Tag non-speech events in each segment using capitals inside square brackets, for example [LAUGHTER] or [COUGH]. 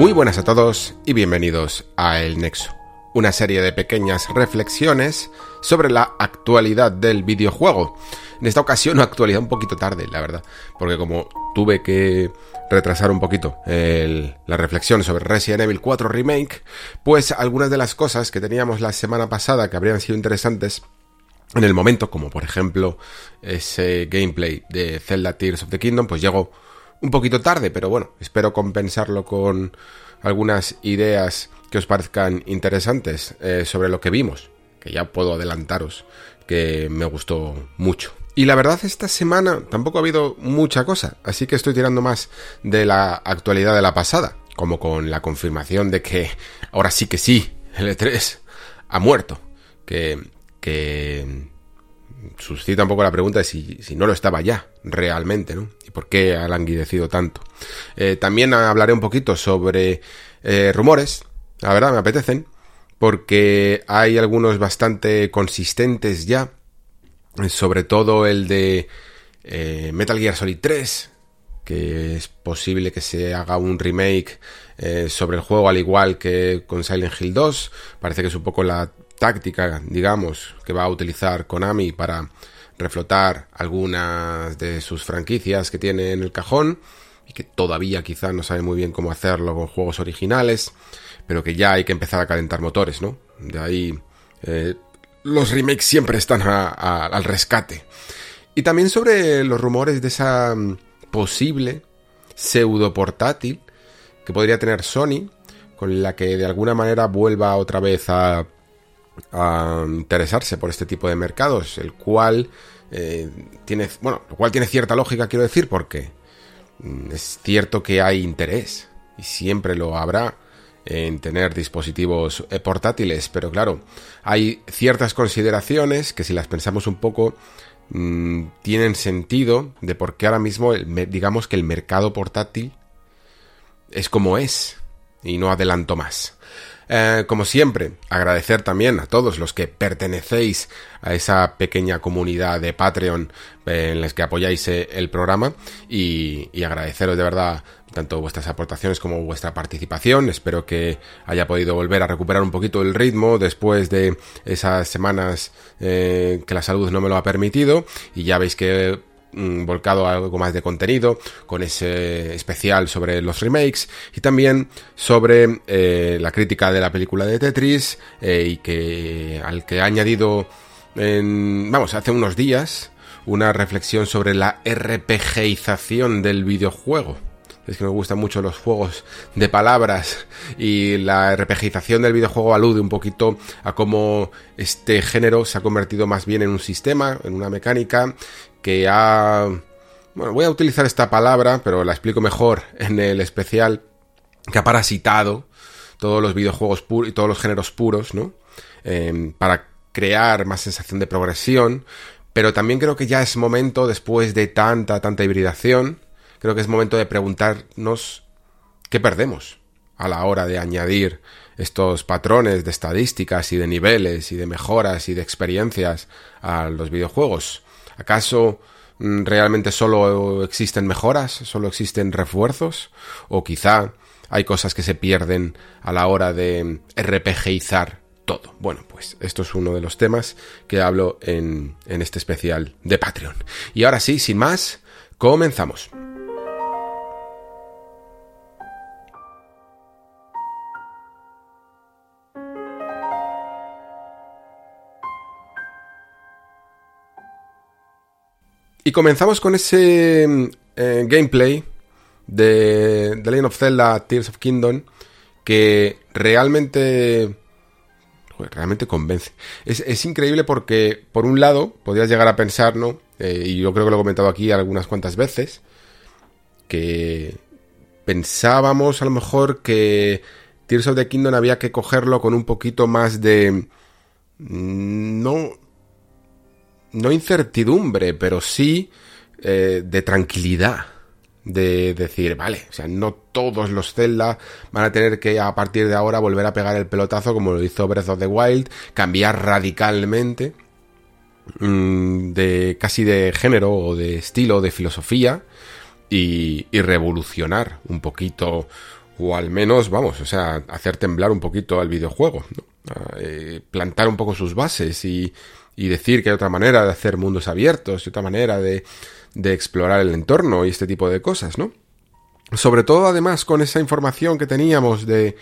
Muy buenas a todos y bienvenidos a El Nexo, una serie de pequeñas reflexiones sobre la actualidad del videojuego. En esta ocasión, actualidad un poquito tarde, la verdad, porque como tuve que retrasar un poquito la reflexión sobre Resident Evil 4 Remake, pues algunas de las cosas que teníamos la semana pasada que habrían sido interesantes en el momento, como por ejemplo ese gameplay de Zelda Tears of the Kingdom, pues llegó un poquito tarde, pero bueno, espero compensarlo con algunas ideas que os parezcan interesantes eh, sobre lo que vimos, que ya puedo adelantaros que me gustó mucho. Y la verdad esta semana tampoco ha habido mucha cosa, así que estoy tirando más de la actualidad de la pasada, como con la confirmación de que ahora sí que sí, el E3 ha muerto, que, que suscita un poco la pregunta de si, si, no lo estaba ya realmente, ¿no? Y por qué ha languidecido tanto. Eh, también hablaré un poquito sobre eh, rumores, la verdad me apetecen, porque hay algunos bastante consistentes ya, sobre todo el de eh, Metal Gear Solid 3, que es posible que se haga un remake sobre el juego al igual que con Silent Hill 2, parece que es un poco la táctica, digamos, que va a utilizar Konami para reflotar algunas de sus franquicias que tiene en el cajón y que todavía quizá no sabe muy bien cómo hacerlo con juegos originales, pero que ya hay que empezar a calentar motores, ¿no? De ahí eh, los remakes siempre están al rescate. Y también sobre los rumores de esa mm, posible pseudo portátil que podría tener Sony, con la que de alguna manera vuelva otra vez a a interesarse por este tipo de mercados, el cual eh, tiene, bueno, lo cual tiene cierta lógica, quiero decir, porque mm, es cierto que hay interés y siempre lo habrá en tener dispositivos eh, portátiles, pero claro, hay ciertas consideraciones que si las pensamos un poco mm, tienen sentido de por qué ahora mismo digamos que el mercado portátil es como es y no adelanto más. Eh, como siempre, agradecer también a todos los que pertenecéis a esa pequeña comunidad de Patreon eh, en las que apoyáis eh, el programa y, agradeceros de verdad tanto vuestras aportaciones como vuestra participación. Espero que haya podido volver a recuperar un poquito el ritmo después de esas semanas que la salud no me lo ha permitido y ya veis que Mm, volcado a algo más de contenido, con ese especial sobre los remakes y también sobre eh, la crítica de la película de Tetris eh, y que al que ha añadido, en, vamos, hace unos días una reflexión sobre la RPGización del videojuego. Es que me gustan mucho los juegos de palabras y la RPGización del videojuego alude un poquito a cómo este género se ha convertido más bien en un sistema, en una mecánica que ha... Bueno, voy a utilizar esta palabra, pero la explico mejor en el especial, que ha parasitado todos los videojuegos puros y todos los géneros puros, ¿no? Em, para crear más sensación de progresión, pero también creo que ya es momento, después de tanta, tanta hibridación, creo que es momento de preguntarnos qué perdemos a la hora de añadir estos patrones de estadísticas y de niveles y de mejoras y de experiencias a los videojuegos. ¿Acaso mm, realmente solo existen mejoras, solo existen refuerzos? ¿O quizá hay cosas que se pierden a la hora de RPGizar todo? Bueno, pues esto es uno de los temas que hablo en, en este especial de Patreon. Y ahora sí, sin más, comenzamos. Y comenzamos con ese eh, gameplay de The Legend of Zelda Tears of Kingdom que realmente realmente convence. Es, increíble porque, por un lado, podrías llegar a pensar, ¿no? Eh, y yo creo que lo he comentado aquí algunas cuantas veces, que pensábamos a lo mejor que Tears of the Kingdom había que cogerlo con un poquito más de... Mm, no, no incertidumbre, pero sí eh, de tranquilidad. De decir, vale, o sea, no todos los Zelda van a tener que a partir de ahora volver a pegar el pelotazo como lo hizo Breath of the Wild, cambiar radicalmente mm, de casi de género o de estilo, de filosofía y, y revolucionar un poquito O al menos, vamos, o sea, hacer temblar un poquito al videojuego. Eh, plantar un poco sus bases y, y decir que hay otra manera de hacer mundos abiertos y otra manera de, de explorar el entorno y este tipo de cosas, ¿no? Sobre todo, además, con esa información que teníamos de,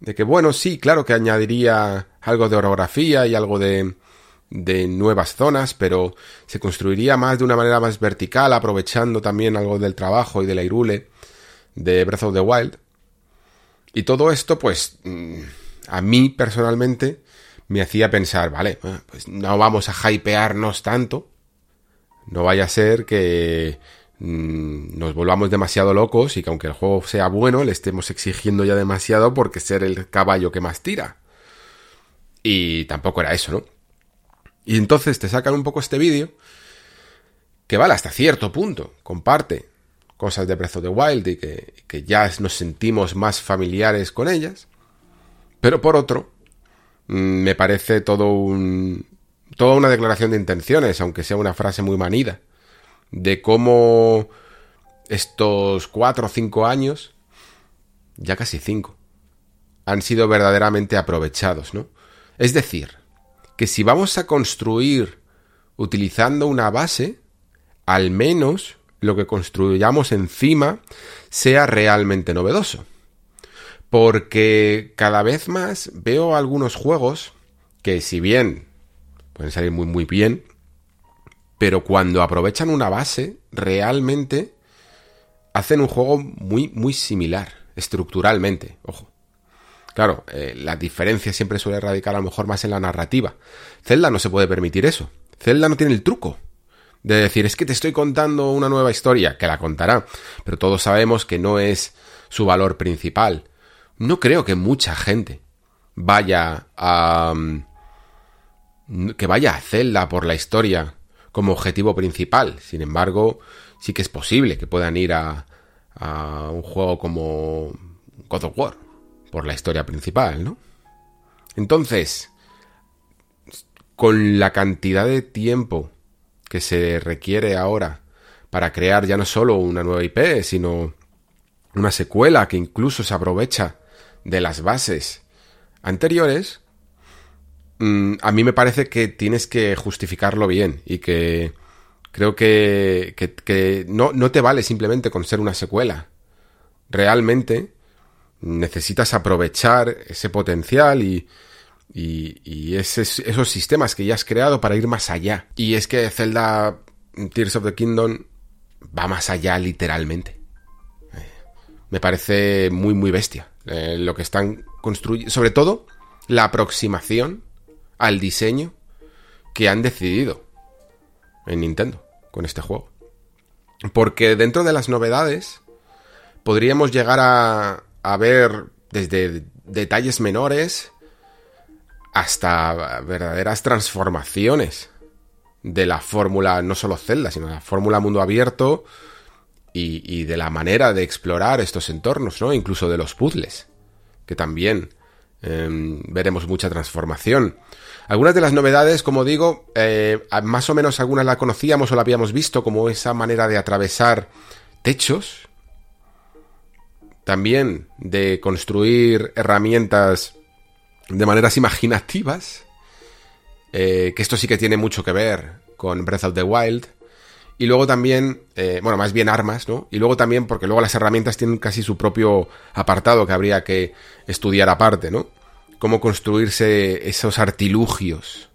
de que, bueno, sí, claro que añadiría algo de orografía y algo de, de nuevas zonas, pero se construiría más de una manera más vertical, aprovechando también algo del trabajo y de la irule de Breath of the Wild. Y todo esto, pues, mm, a mí personalmente me hacía pensar, vale, pues no vamos a hypearnos tanto. No vaya a ser que Mm, nos volvamos demasiado locos y que aunque el juego sea bueno, le estemos exigiendo ya demasiado porque ser el caballo que más tira. Y tampoco era eso, ¿no? Y entonces te sacan un poco este vídeo que vale hasta cierto punto, comparte cosas de Breath of the Wild y que, que ya nos sentimos más familiares con ellas. Pero por otro, me parece todo un, toda una declaración de intenciones, aunque sea una frase muy manida de cómo estos cuatro o cinco años, ya casi cinco, han sido verdaderamente aprovechados, ¿no? Es decir, que si vamos a construir utilizando una base, al menos lo que construyamos encima sea realmente novedoso. Porque cada vez más veo algunos juegos que si bien pueden salir muy muy bien, pero cuando aprovechan una base, realmente hacen un juego muy, muy similar, estructuralmente, ojo. Claro, eh, la diferencia siempre suele radicar a lo mejor más en la narrativa. Zelda no se puede permitir eso. Zelda no tiene el truco de decir, es que te estoy contando una nueva historia, que la contará, pero todos sabemos que no es su valor principal. No creo que mucha gente vaya a... Mm, que vaya a Zelda por la historia como objetivo principal. Sin embargo, sí que es posible que puedan ir a, a un juego como God of War por la historia principal, ¿no? Entonces, con la cantidad de tiempo que se requiere ahora para crear ya no solo una nueva IP, sino una secuela que incluso se aprovecha de las bases anteriores, Mm, a mí me parece que tienes que justificarlo bien y que creo que, que, no, no te vale simplemente con ser una secuela. Realmente necesitas aprovechar ese potencial y, y, esos sistemas que ya has creado para ir más allá. Y es que Zelda Tears of the Kingdom va más allá literalmente. Me parece muy, muy bestia eh, lo que están construyendo. Sobre todo la aproximación al diseño que han decidido en Nintendo con este juego. Porque dentro de las novedades podríamos llegar a, a ver desde detalles menores hasta verdaderas transformaciones de la fórmula, no solo Zelda, sino la fórmula mundo abierto y, de la manera de explorar estos entornos, ¿no? Incluso de los puzzles, que también eh, veremos mucha transformación. Algunas de las novedades, como digo, eh, más o menos algunas la conocíamos o la habíamos visto, como esa manera de atravesar techos. También de construir herramientas de maneras imaginativas. Eh, que esto sí que tiene mucho que ver con Breath of the Wild. Y luego también, eh, bueno, más bien armas, ¿no? Y luego también, porque luego las herramientas tienen casi su propio apartado que habría que estudiar aparte, ¿no? cómo construirse esos artilugios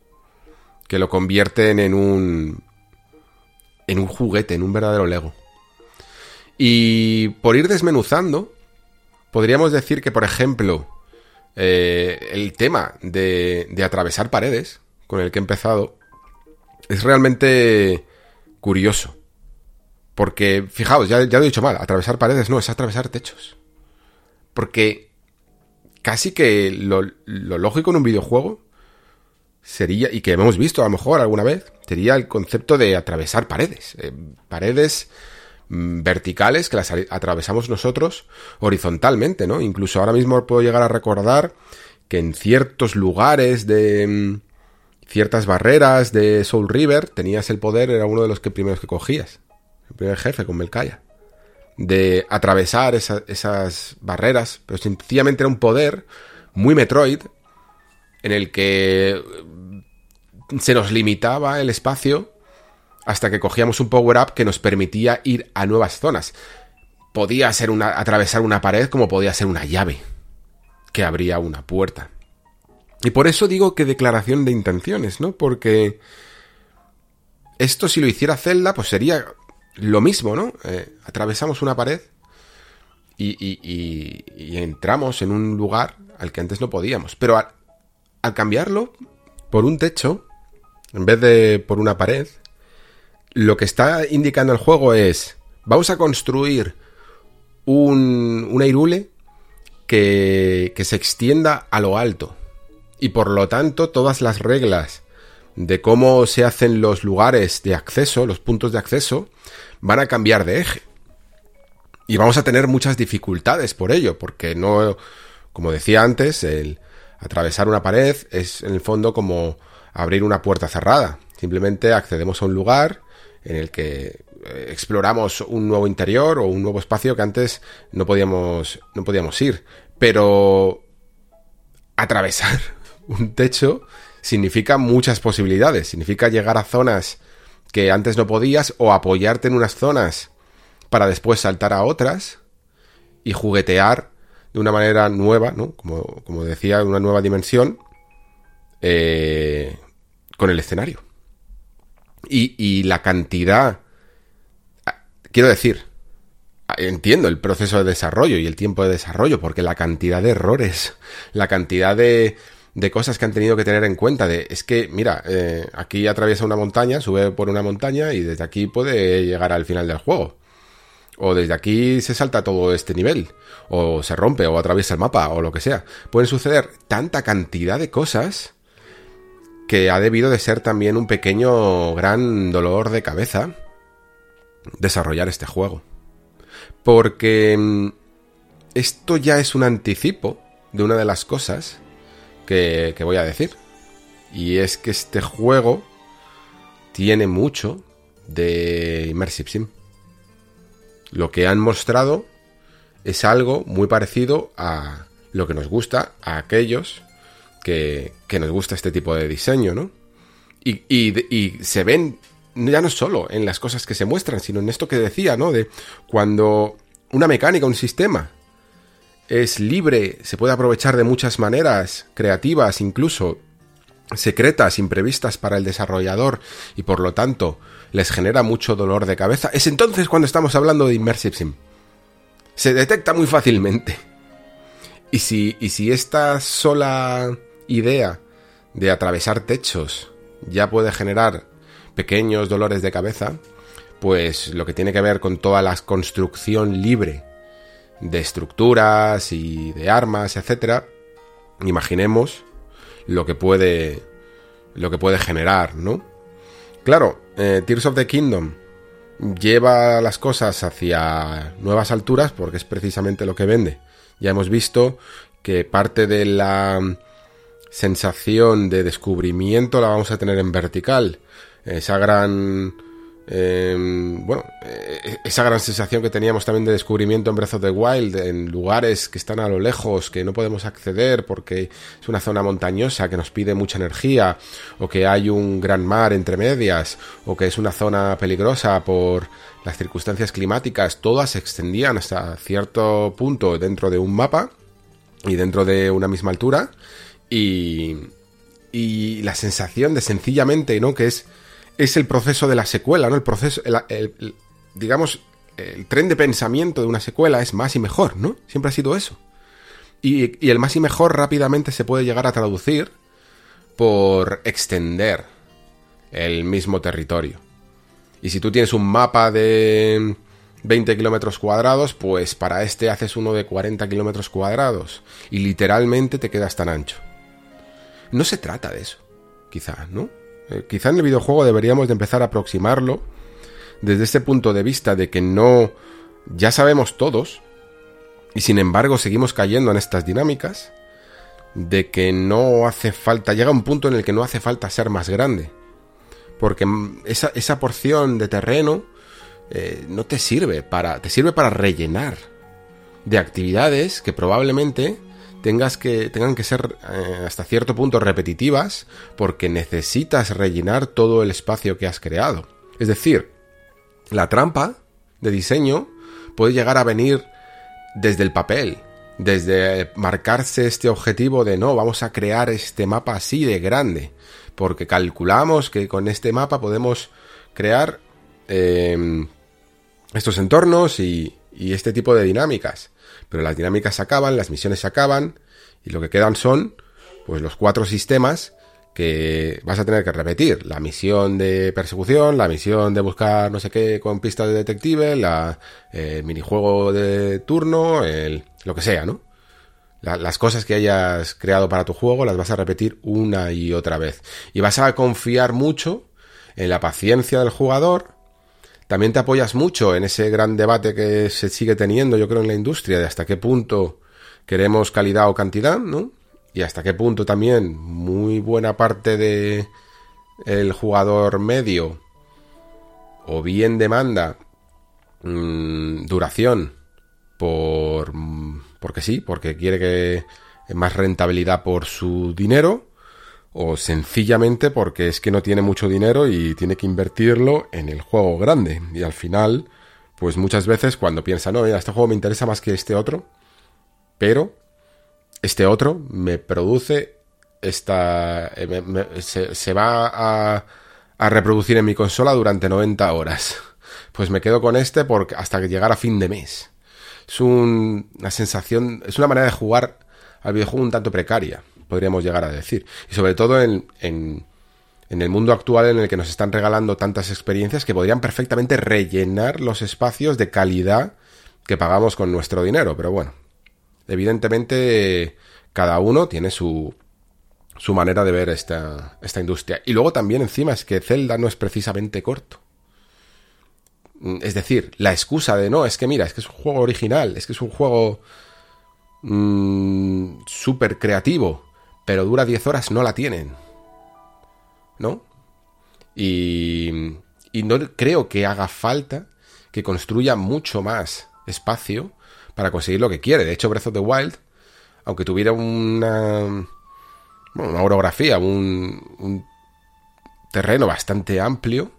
que lo convierten en un en un juguete, en un verdadero Lego. Y por ir desmenuzando, podríamos decir que, por ejemplo, eh, el tema de, de atravesar paredes, con el que he empezado, es realmente curioso. Porque, fijaos, ya, ya lo he dicho mal, atravesar paredes no, es atravesar techos. Porque casi que lo, lógico en un videojuego sería, y que hemos visto a lo mejor alguna vez, sería el concepto de atravesar paredes. Eh, paredes mm, verticales que las atravesamos nosotros horizontalmente, ¿no? Incluso ahora mismo puedo llegar a recordar que en ciertos lugares de mm, ciertas barreras de Soul River tenías el poder, era uno de los que primeros que cogías. El primer jefe con Melkaya. de atravesar esas barreras, pero sencillamente era un poder muy Metroid en el que se nos limitaba el espacio hasta que cogíamos un power-up que nos permitía ir a nuevas zonas. Podía ser una, atravesar una pared como podía ser una llave que abría una puerta. Y por eso digo que declaración de intenciones, ¿no? Porque esto si lo hiciera Zelda, pues sería lo mismo, ¿no? Eh, atravesamos una pared y, y, entramos en un lugar al que antes no podíamos. Pero al cambiarlo por un techo, en vez de por una pared, lo que está indicando el juego es, vamos a construir un, un airule que, que se extienda a lo alto. Y por lo tanto, todas las reglas de cómo se hacen los lugares de acceso, los puntos de acceso, van a cambiar de eje. Y vamos a tener muchas dificultades por ello, porque no, como decía antes, el atravesar una pared es en el fondo como abrir una puerta cerrada. Simplemente accedemos a un lugar en el que eh, exploramos un nuevo interior o un nuevo espacio que antes no podíamos, no podíamos ir. Pero atravesar un techo significa muchas posibilidades. Significa llegar a zonas que antes no podías o apoyarte en unas zonas para después saltar a otras y juguetear de una manera nueva, ¿no? Como, como decía, una nueva dimensión eh, con el escenario. Y, la cantidad... Quiero decir, entiendo el proceso de desarrollo y el tiempo de desarrollo, porque la cantidad de errores, [LAUGHS] la cantidad de, de cosas que han tenido que tener en cuenta, de, es que, mira, eh, aquí atraviesa una montaña, sube por una montaña y desde aquí puede llegar al final del juego. O desde aquí se salta todo este nivel. O se rompe o atraviesa el mapa o lo que sea. Pueden suceder tanta cantidad de cosas que ha debido de ser también un pequeño gran dolor de cabeza desarrollar este juego. Porque mm, esto ya es un anticipo de una de las cosas que, que voy a decir. Y es que este juego tiene mucho de Immersive Sim. Lo que han mostrado es algo muy parecido a lo que nos gusta a aquellos que, nos gusta este tipo de diseño, ¿no? Y, y, se ven ya no solo en las cosas que se muestran, sino en esto que decía, ¿no? De cuando una mecánica, un sistema es libre, se puede aprovechar de muchas maneras, creativas, incluso secretas, imprevistas para el desarrollador y por lo tanto les genera mucho dolor de cabeza, es entonces cuando estamos hablando de Immersive Sim. Se detecta muy fácilmente. Y si, y si esta sola idea de atravesar techos ya puede generar pequeños dolores de cabeza, pues lo que tiene que ver con toda la construcción libre de estructuras y de armas, etcétera, imaginemos lo que puede lo que puede generar, ¿no? Claro, eh, Tears of the Kingdom lleva las cosas hacia nuevas alturas porque es precisamente lo que vende. Ya hemos visto que parte de la sensación de descubrimiento la vamos a tener en vertical. Esa gran... Em, bueno, eh, esa gran sensación que teníamos también de descubrimiento en Breath of the Wild, en lugares que están a lo lejos, que no podemos acceder porque es una zona montañosa que nos pide mucha energía, o que hay un gran mar entre medias, o que es una zona peligrosa por las circunstancias climáticas, todas se extendían hasta cierto punto dentro de un mapa y dentro de una misma altura y, y la sensación de sencillamente, ¿no? Que es, es el proceso de la secuela, ¿no? El proceso, el, digamos, el tren de pensamiento de una secuela es más y mejor, ¿no? Siempre ha sido eso. Y, y el más y mejor rápidamente se puede llegar a traducir por extender el mismo territorio. Y si tú tienes un mapa de 20 kilómetros cuadrados, pues para este haces uno de 40 kilómetros cuadrados. Y literalmente te quedas tan ancho. No se trata de eso, quizá, ¿no? Eh, quizá en el videojuego deberíamos de empezar a aproximarlo desde ese punto de vista de que no ya sabemos todos y sin embargo seguimos cayendo en estas dinámicas de que no hace falta, llega un punto en el que no hace falta ser más grande, porque esa, esa porción de terreno eh, no te sirve para. te sirve para rellenar de actividades que probablemente tengas que, tengan que ser eh, hasta cierto punto repetitivas porque necesitas rellenar todo el espacio que has creado. Es decir, la trampa de diseño puede llegar a venir desde el papel, desde marcarse este objetivo de no, vamos a crear este mapa así de grande, porque calculamos que con este mapa podemos crear em, estos entornos y este tipo de dinámicas. Pero las dinámicas se acaban, las misiones se acaban y lo que quedan son pues los cuatro sistemas que vas a tener que repetir. La misión de persecución, la misión de buscar no sé qué con pistas de detective, la, el minijuego de turno, el, lo que sea, ¿no? las cosas que hayas creado para tu juego las vas a repetir una y otra vez. Y vas a confiar mucho en la paciencia del jugador. También te apoyas mucho en ese gran debate que se sigue teniendo, yo creo, en la industria, de hasta qué punto queremos calidad o cantidad, ¿no? y hasta qué punto también muy buena parte de el jugador medio o bien demanda mm, duración por porque sí, porque quiere que más rentabilidad por su dinero o sencillamente porque es que no tiene mucho dinero y tiene que invertirlo en el juego grande y al final pues muchas veces cuando piensa no, mira, este juego me interesa más que este otro, pero este otro me produce esta... Eh, se, va a, a, reproducir en mi consola durante 90 horas. [LAUGHS] Pues me quedo con este porque hasta que llegara a fin de mes. Es una sensación, es una manera de jugar al videojuego un tanto precaria, podríamos llegar a decir. Y sobre todo en, en, el mundo actual en el que nos están regalando tantas experiencias que podrían perfectamente rellenar los espacios de calidad que pagamos con nuestro dinero. Pero bueno, evidentemente cada uno tiene su, su manera de ver esta, esta industria. Y luego también encima es que Zelda no es precisamente corto. Es decir, la excusa de no, es que mira, es que es un juego original, es que es un juego mmm, súper creativo, pero dura 10 horas, no la tienen. ¿No? Y, y no creo que haga falta que construya mucho más espacio para conseguir lo que quiere. De hecho, Breath of the Wild, aunque tuviera una, una orografía, un, un terreno bastante amplio,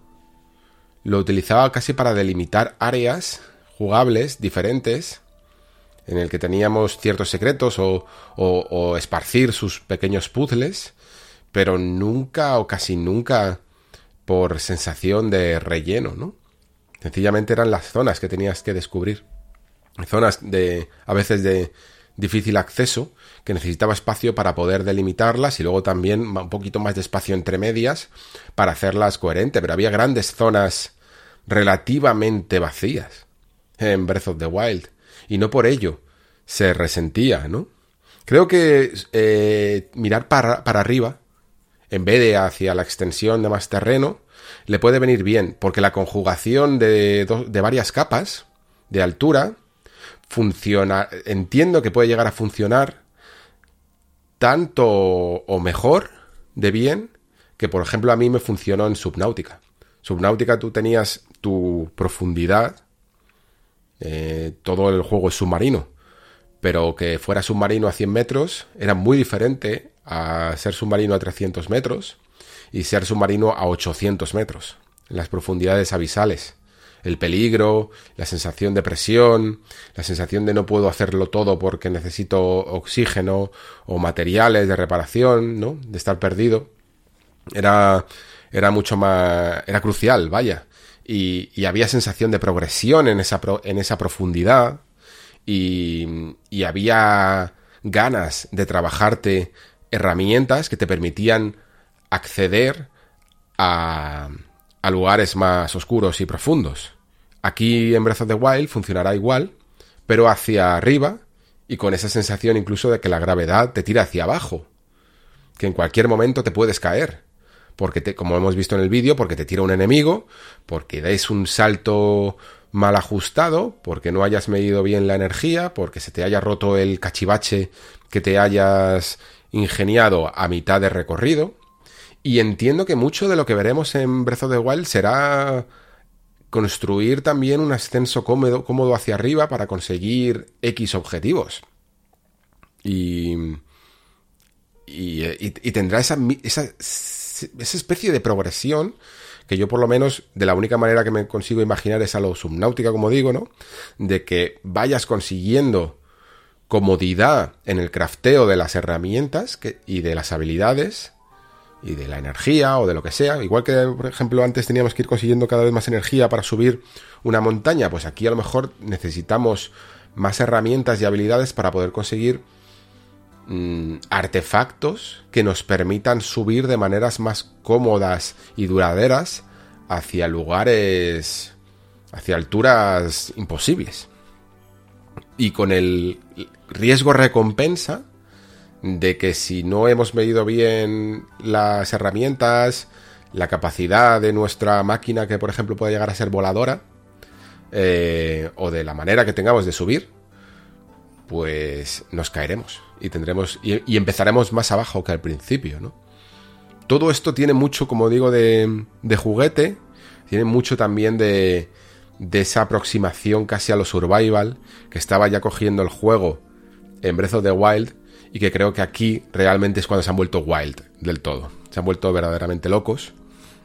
lo utilizaba casi para delimitar áreas jugables diferentes en el que teníamos ciertos secretos o, o, esparcir sus pequeños puzzles, pero nunca o casi nunca por sensación de relleno, ¿no? Sencillamente eran las zonas que tenías que descubrir zonas de a veces de difícil acceso que necesitaba espacio para poder delimitarlas y luego también un poquito más de espacio entre medias para hacerlas coherente, pero había grandes zonas relativamente vacías en Breath of the Wild y no por ello se resentía, ¿no? Creo que eh, mirar para, para arriba en vez de hacia la extensión de más terreno le puede venir bien porque la conjugación de, de varias capas de altura funciona, entiendo que puede llegar a funcionar tanto o mejor de bien que por ejemplo a mí me funcionó en Subnáutica. Subnáutica tú tenías tu profundidad, eh, todo el juego es submarino, pero que fuera submarino a 100 metros era muy diferente a ser submarino a 300 metros y ser submarino a 800 metros, las profundidades abisales el peligro, la sensación de presión, la sensación de no puedo hacerlo todo porque necesito oxígeno o materiales de reparación, ¿no? De estar perdido. Era, era mucho más, era crucial, vaya. Y, había sensación de progresión en esa, en esa profundidad y, y había ganas de trabajarte herramientas que te permitían acceder a, a lugares más oscuros y profundos. Aquí en Breath of the Wild funcionará igual, pero hacia arriba y con esa sensación incluso de que la gravedad te tira hacia abajo, que en cualquier momento te puedes caer, porque te, como hemos visto en el vídeo, porque te tira un enemigo, porque dais un salto mal ajustado, porque no hayas medido bien la energía, porque se te haya roto el cachivache que te hayas ingeniado a mitad de recorrido. Y entiendo que mucho de lo que veremos en Breath of the Wild será construir también un ascenso cómodo, cómodo hacia arriba para conseguir X objetivos. Y, y, tendrá esa, esa especie de progresión que yo por lo menos de la única manera que me consigo imaginar es a lo subnáutica, como digo, ¿no? De que vayas consiguiendo comodidad en el crafteo de las herramientas y de las habilidades y de la energía o de lo que sea. Igual que, por ejemplo, antes teníamos que ir consiguiendo cada vez más energía para subir una montaña, pues aquí a lo mejor necesitamos más herramientas y habilidades para poder conseguir mm, artefactos que nos permitan subir de maneras más cómodas y duraderas hacia lugares, hacia alturas imposibles. Y con el riesgo-recompensa de que si no hemos medido bien las herramientas, la capacidad de nuestra máquina que por ejemplo puede llegar a ser voladora, eh, o de la manera que tengamos de subir, pues nos caeremos y tendremos y, empezaremos más abajo que al principio, ¿no? Todo esto tiene mucho, como digo, de, de juguete, tiene mucho también de, de esa aproximación casi a lo survival que estaba ya cogiendo el juego en Breath of the Wild y que creo que aquí realmente es cuando se han vuelto wild del todo. Se han vuelto verdaderamente locos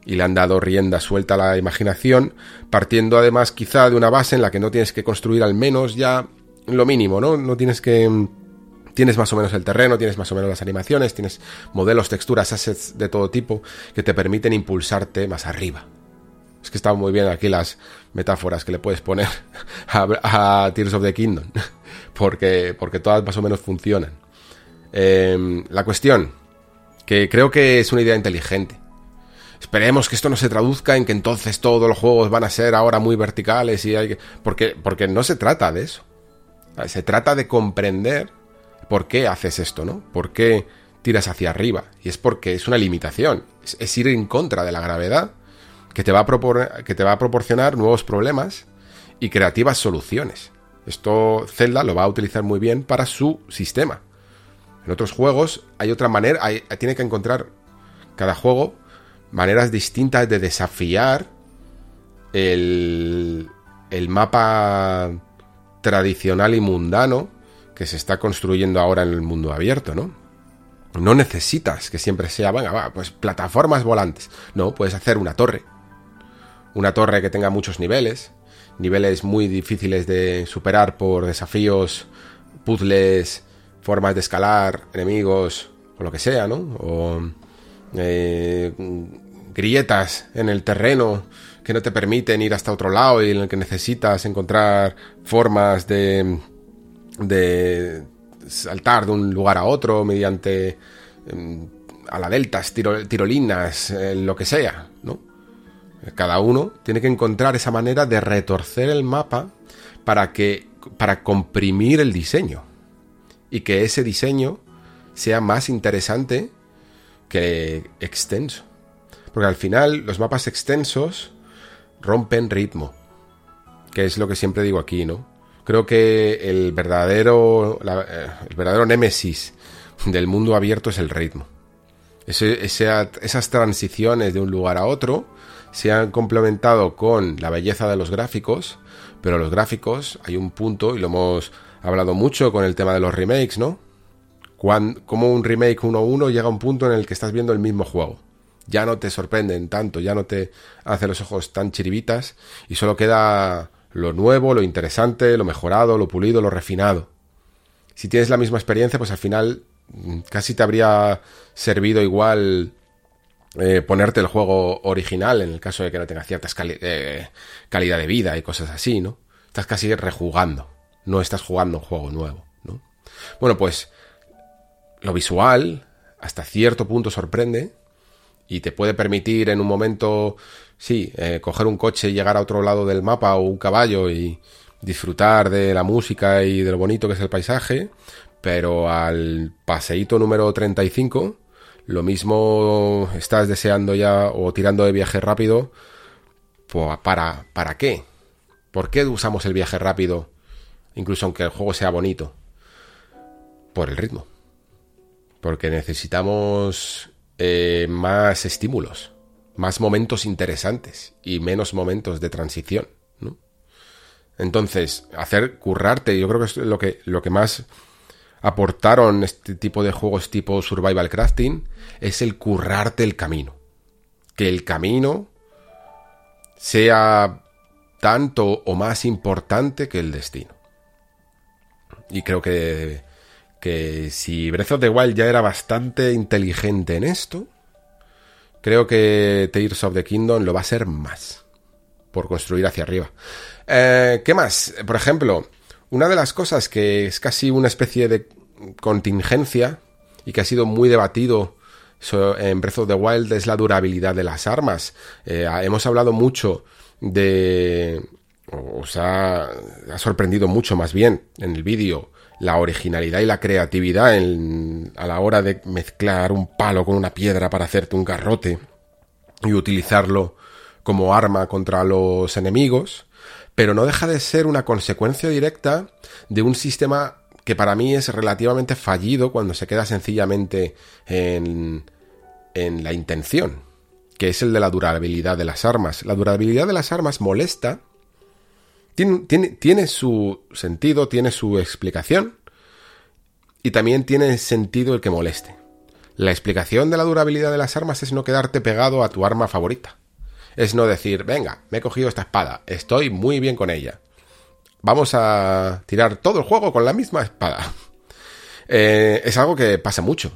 y le han dado rienda suelta a la imaginación, partiendo además quizá de una base en la que no tienes que construir al menos ya lo mínimo, ¿no? No tienes que... Tienes más o menos el terreno, tienes más o menos las animaciones, tienes modelos, texturas, assets de todo tipo que te permiten impulsarte más arriba. Es que están muy bien aquí las metáforas que le puedes poner [LAUGHS] a, Tears of the Kingdom, [LAUGHS] porque, porque todas más o menos funcionan. Em, la cuestión, que creo que es una idea inteligente. Esperemos que esto no se traduzca en que entonces todos los juegos van a ser ahora muy verticales y hay que... Porque, porque no se trata de eso. Se trata de comprender por qué haces esto, ¿no? ¿Por qué tiras hacia arriba? Y es porque es una limitación. Es, ir en contra de la gravedad que te, va a que te va a proporcionar nuevos problemas y creativas soluciones. Esto Zelda lo va a utilizar muy bien para su sistema. En otros juegos hay otra manera, tiene que encontrar cada juego maneras distintas de desafiar el, el mapa tradicional y mundano que se está construyendo ahora en el mundo abierto, ¿no? No necesitas que siempre sea, venga, va, pues plataformas volantes. No, puedes hacer una torre. Una torre que tenga muchos niveles, niveles muy difíciles de superar por desafíos, puzzles, formas de escalar, enemigos, o lo que sea, ¿no? O eh, grietas en el terreno que no te permiten ir hasta otro lado y en el que necesitas encontrar formas de, de saltar de un lugar a otro mediante em, a la deltas, tirolinas, eh, lo que sea, ¿no? Cada uno tiene que encontrar esa manera de retorcer el mapa para que para comprimir el diseño y que ese diseño sea más interesante que extenso. Porque al final los mapas extensos rompen ritmo, que es lo que siempre digo aquí, ¿no? Creo que el verdadero, eh, el verdadero némesis del mundo abierto es el ritmo. esas transiciones de un lugar a otro se han complementado con la belleza de los gráficos, pero los gráficos hay un punto, y lo hemos hablado mucho con el tema de los remakes, ¿no? como un remake 1-1 llega a un punto en el que estás viendo el mismo juego. Ya no te sorprenden tanto, ya no te hace los ojos tan chiribitas y solo queda lo nuevo, lo interesante, lo mejorado, lo pulido, lo refinado. Si tienes la misma experiencia, pues al final mm, casi te habría servido igual eh, ponerte el juego original en el caso de que no tenga cierta eh, calidad de vida y cosas así, ¿no? Estás casi rejugando no estás jugando un juego nuevo, ¿no? Bueno, pues lo visual hasta cierto punto sorprende y te puede permitir en un momento, sí, eh, coger un coche y llegar a otro lado del mapa o un caballo y disfrutar de la música y de lo bonito que es el paisaje, pero al paseíto número 35, lo mismo estás deseando ya o tirando de viaje rápido, pues ¿para, ¿para qué? ¿Por qué usamos el viaje rápido incluso aunque el juego sea bonito, por el ritmo. Porque necesitamos eh, más estímulos, más momentos interesantes y menos momentos de transición. Entonces, hacer currarte, yo creo que es lo que, lo que más aportaron este tipo de juegos tipo survival crafting es el currarte el camino. Que el camino sea tanto o más importante que el destino. Y creo que, que si Breath of the Wild ya era bastante inteligente en esto, creo que Tears of the Kingdom lo va a ser más. Por construir hacia arriba. Eh, ¿Qué más? Por ejemplo, una de las cosas que es casi una especie de contingencia y que ha sido muy debatido en Breath of the Wild es la durabilidad de las armas. Eh, hemos hablado mucho de... Os ha, ha sorprendido mucho más bien en el vídeo la originalidad y la creatividad a la hora de mezclar un palo con una piedra para hacerte un garrote y utilizarlo como arma contra los enemigos, pero no deja de ser una consecuencia directa de un sistema que para mí es relativamente fallido cuando se queda sencillamente en, en la intención, que es el de la durabilidad de las armas. La durabilidad de las armas molesta, tiene, tiene, su sentido, tiene su explicación, y también tiene sentido el que moleste. La explicación de la durabilidad de las armas es no quedarte pegado a tu arma favorita. Es no decir, venga, me he cogido esta espada, estoy muy bien con ella. Vamos a tirar todo el juego con la misma espada. [LAUGHS] Eh, es algo que pasa mucho.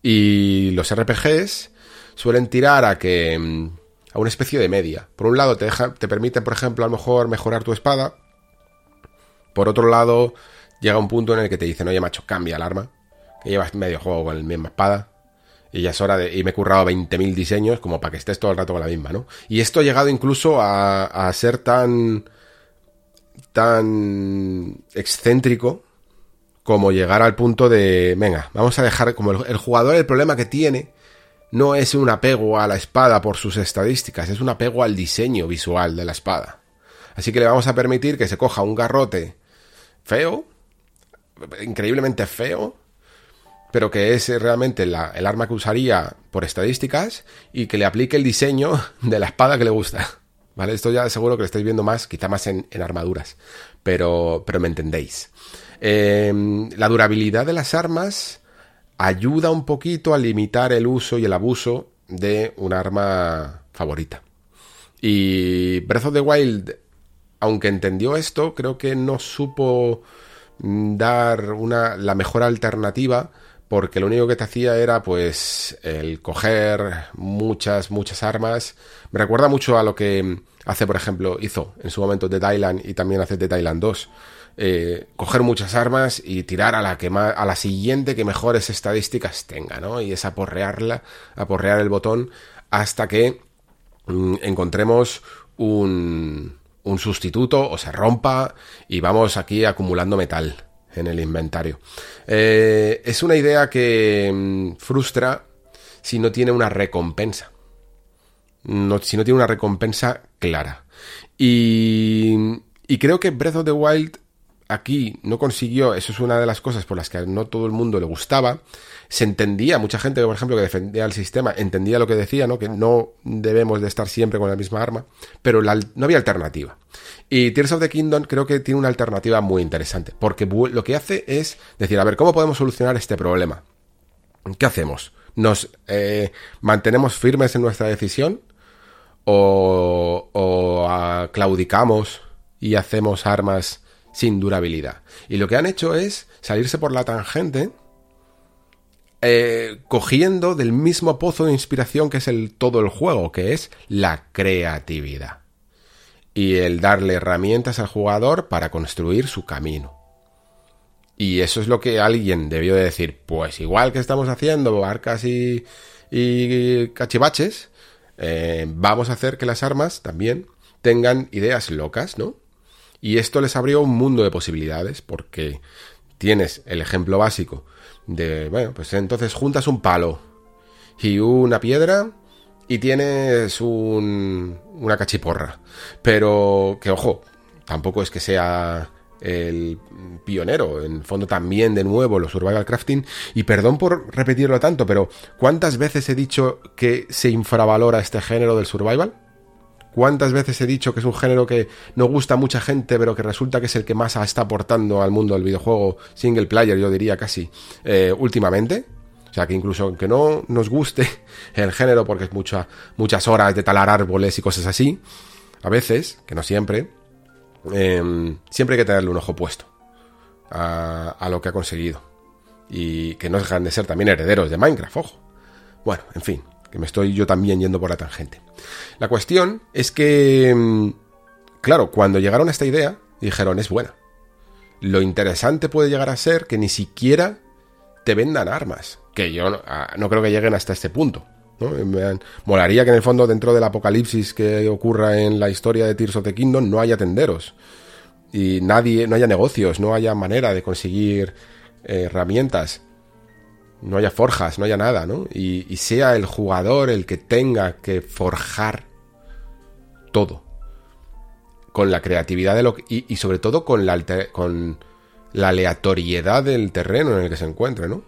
Y los RPGs suelen tirar a que mm, a una especie de media. Por un lado te deja, te permite, por ejemplo, a lo mejor mejorar tu espada. Por otro lado, llega un punto en el que te dicen, oye macho, cambia el arma que llevas medio juego con la misma espada. Y ya es hora de. Y me he currado 20.000 diseños como para que estés todo el rato con la misma, ¿no? Y esto ha llegado incluso a, ser tan. tan. excéntrico como llegar al punto de. Venga, vamos a dejar. Como el, jugador, el problema que tiene no es un apego a la espada por sus estadísticas, es un apego al diseño visual de la espada. Así que le vamos a permitir que se coja un garrote feo, increíblemente feo, pero que es realmente el arma que usaría por estadísticas y que le aplique el diseño de la espada que le gusta. ¿Vale? Esto ya seguro que lo estáis viendo más, quizá más en, armaduras, pero, pero me entendéis. Em, la durabilidad de las armas ayuda un poquito a limitar el uso y el abuso de un arma favorita. Y Breath of the Wild, aunque entendió esto, creo que no supo dar una, la mejor alternativa porque lo único que te hacía era pues el coger muchas, muchas armas. Me recuerda mucho a lo que hace, por ejemplo, hizo en su momento de Thailand y también hace de Thailand 2. Eh, coger muchas armas y tirar a la que más, a la siguiente que mejores estadísticas tenga, ¿no? Y es aporrearla, aporrear el botón hasta que mm, encontremos un, un sustituto o se rompa y vamos aquí acumulando metal en el inventario. Eh, es una idea que mm, frustra si no tiene una recompensa. No, si no tiene una recompensa clara. Y, y creo que Breath of the Wild aquí no consiguió, eso es una de las cosas por las que no todo el mundo le gustaba, se entendía, mucha gente, por ejemplo, que defendía el sistema, entendía lo que decía, ¿no? Que no debemos de estar siempre con la misma arma, pero no había alternativa. Y Tears of the Kingdom creo que tiene una alternativa muy interesante, porque lo que hace es decir, a ver, ¿cómo podemos solucionar este problema? ¿Qué hacemos? ¿Nos eh, mantenemos firmes en nuestra decisión? ¿O, o claudicamos y hacemos armas sin durabilidad? Y lo que han hecho es salirse por la tangente eh, cogiendo del mismo pozo de inspiración que es todo el juego, que es la creatividad. Y el darle herramientas al jugador para construir su camino. Y eso es lo que alguien debió de decir, pues igual que estamos haciendo arcas y, y cachivaches, eh, vamos a hacer que las armas también tengan ideas locas, ¿no? Y esto les abrió un mundo de posibilidades, porque tienes el ejemplo básico de, bueno, pues entonces juntas un palo y una piedra y tienes un, una cachiporra. Pero que ojo, tampoco es que sea el pionero, en fondo también de nuevo los survival crafting, y perdón por repetirlo tanto, pero ¿cuántas veces he dicho que se infravalora este género del survival? ¿Cuántas veces he dicho que es un género que no gusta a mucha gente, pero que resulta que es el que más está aportando al mundo del videojuego single player, yo diría casi, eh, últimamente? O sea, que incluso aunque no nos guste [LAUGHS] el género, porque es mucha, muchas horas de talar árboles y cosas así, a veces, que no siempre, Em, siempre hay que tenerle un ojo puesto a, lo que ha conseguido. Y que no dejan de ser también herederos de Minecraft, ojo. Bueno, en fin, que me estoy yo también yendo por la tangente. La cuestión es que, em, claro, cuando llegaron a esta idea, dijeron, es buena. Lo interesante puede llegar a ser que ni siquiera te vendan armas. Que yo no, no creo que lleguen hasta este punto. Molaría que en el fondo, dentro del apocalipsis que ocurra en la historia de Tears of the Kingdom, no haya tenderos. Y nadie, no haya negocios, no haya manera de conseguir eh, herramientas. No haya forjas, no haya nada, ¿no? Y, sea el jugador el que tenga que forjar todo. Con la creatividad de lo y, sobre todo con la, con la aleatoriedad del terreno en el que se encuentre, ¿no?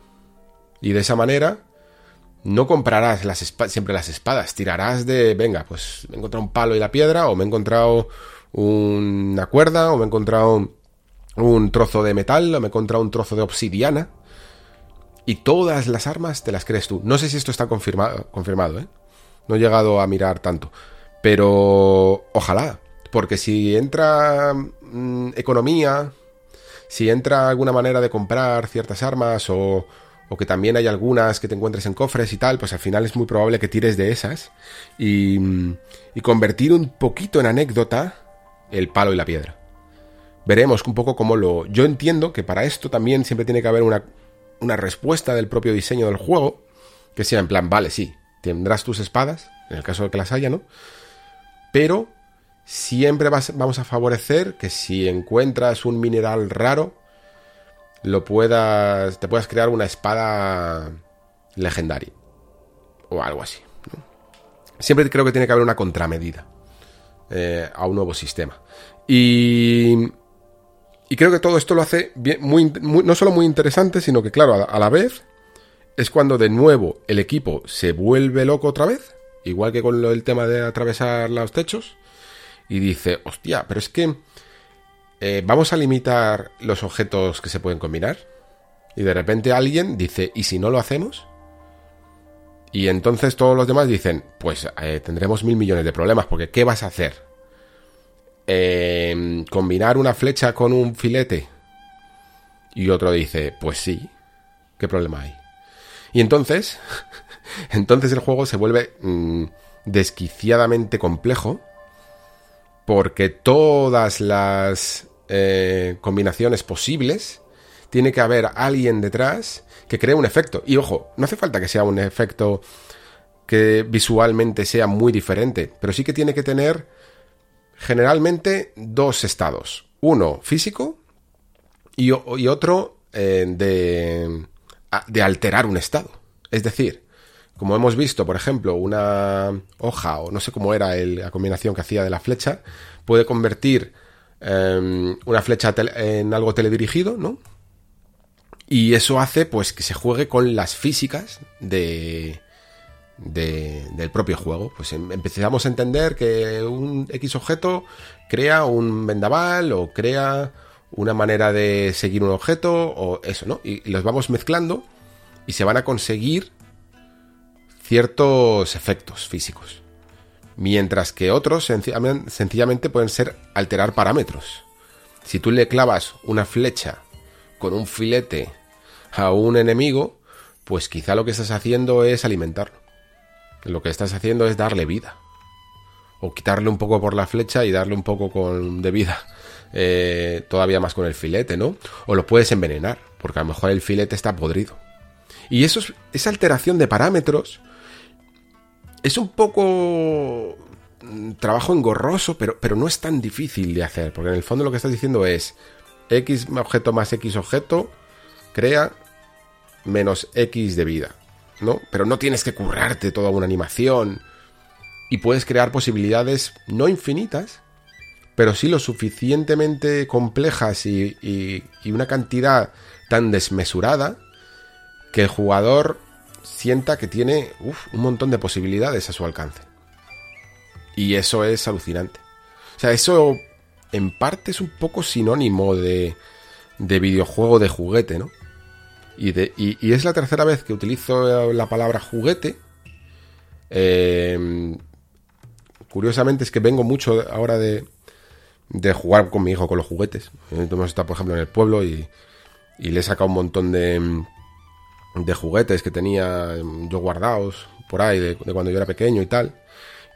Y de esa manera no comprarás las siempre las espadas, tirarás de, venga, pues me he encontrado un palo y la piedra, o me he encontrado una cuerda, o me he encontrado un trozo de metal, o me he encontrado un trozo de obsidiana. Y todas las armas te las crees tú. No sé si esto está confirmado, confirmado ¿eh? No he llegado a mirar tanto. Pero ojalá. Porque si entra mm, economía, si entra alguna manera de comprar ciertas armas o, o que también hay algunas que te encuentres en cofres y tal, pues al final es muy probable que tires de esas y, y convertir un poquito en anécdota el palo y la piedra. Veremos un poco cómo lo... Yo entiendo que para esto también siempre tiene que haber una, una respuesta del propio diseño del juego, que sea en plan, vale, sí, tendrás tus espadas, en el caso de que las haya, ¿no? Pero siempre vas, vamos a favorecer que si encuentras un mineral raro, lo puedas, te puedas crear una espada legendaria o algo así. Siempre creo que tiene que haber una contramedida eh, a un nuevo sistema. Y, y creo que todo esto lo hace no solo muy interesante, sino que, claro, a la vez es cuando de nuevo el equipo se vuelve loco otra vez, igual que con el tema de atravesar los techos, y dice, hostia, pero es que eh, vamos a limitar los objetos que se pueden combinar. Y de repente alguien dice, ¿y si no lo hacemos? Y entonces todos los demás dicen, pues eh, tendremos mil millones de problemas, porque ¿qué vas a hacer? Eh, ¿Combinar una flecha con un filete? Y otro dice, pues sí, ¿qué problema hay? Y entonces, [LAUGHS] entonces el juego se vuelve mm, desquiciadamente complejo, porque todas las eh, combinaciones posibles, tiene que haber alguien detrás que cree un efecto. Y ojo, no hace falta que sea un efecto que visualmente sea muy diferente, pero sí que tiene que tener generalmente dos estados. Uno físico y, otro eh, de, de alterar un estado. Es decir, como hemos visto, por ejemplo, una hoja, o no sé cómo era la combinación que hacía de la flecha, puede convertir Em, una flecha en algo teledirigido, ¿no? Y eso hace pues que se juegue con las físicas de, del propio juego. Pues em, empezamos a entender que un X objeto crea un vendaval o crea una manera de seguir un objeto o eso, ¿no? Y los vamos mezclando y se van a conseguir ciertos efectos físicos mientras que otros sencillamente pueden ser alterar parámetros. Si tú le clavas una flecha con un filete a un enemigo, pues quizá lo que estás haciendo es alimentarlo. Lo que estás haciendo es darle vida. O quitarle un poco por la flecha y darle un poco con, de vida. Eh, todavía más con el filete, ¿no? O lo puedes envenenar, porque a lo mejor el filete está podrido. Y esa alteración de parámetros es un poco mm, trabajo engorroso, pero, pero no es tan difícil de hacer, porque en el fondo lo que estás diciendo es X objeto más X objeto crea menos X de vida, ¿no? Pero no tienes que currarte toda una animación y puedes crear posibilidades no infinitas, pero sí lo suficientemente complejas y, y una cantidad tan desmesurada que el jugador sienta que tiene un montón de posibilidades a su alcance. Y eso es alucinante. O sea, eso en parte es un poco sinónimo de, de videojuego de juguete, ¿no? Y, es la tercera vez que utilizo la palabra juguete. Em, curiosamente es que vengo mucho ahora de, de jugar con mi hijo con los juguetes. Hemos estado, por ejemplo, en el pueblo y, le he sacado un montón de, de juguetes que tenía yo guardados por ahí de, cuando yo era pequeño y tal.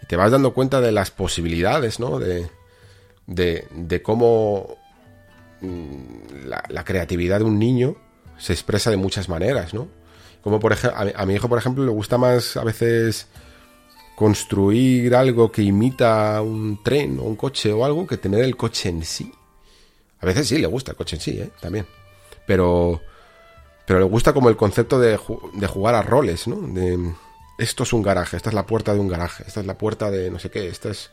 Y te vas dando cuenta de las posibilidades, ¿no? De, de, de cómo mm, la, creatividad de un niño se expresa de muchas maneras, ¿no? Como por ejemplo, a, mi hijo, por ejemplo, le gusta más a veces construir algo que imita un tren o un coche o algo que tener el coche en sí. A veces sí le gusta el coche en sí, ¿eh? También. Pero pero le gusta como el concepto de, jugar a roles, ¿no? De, esto es un garaje, esta es la puerta de un garaje, esta es la puerta de no sé qué, esta es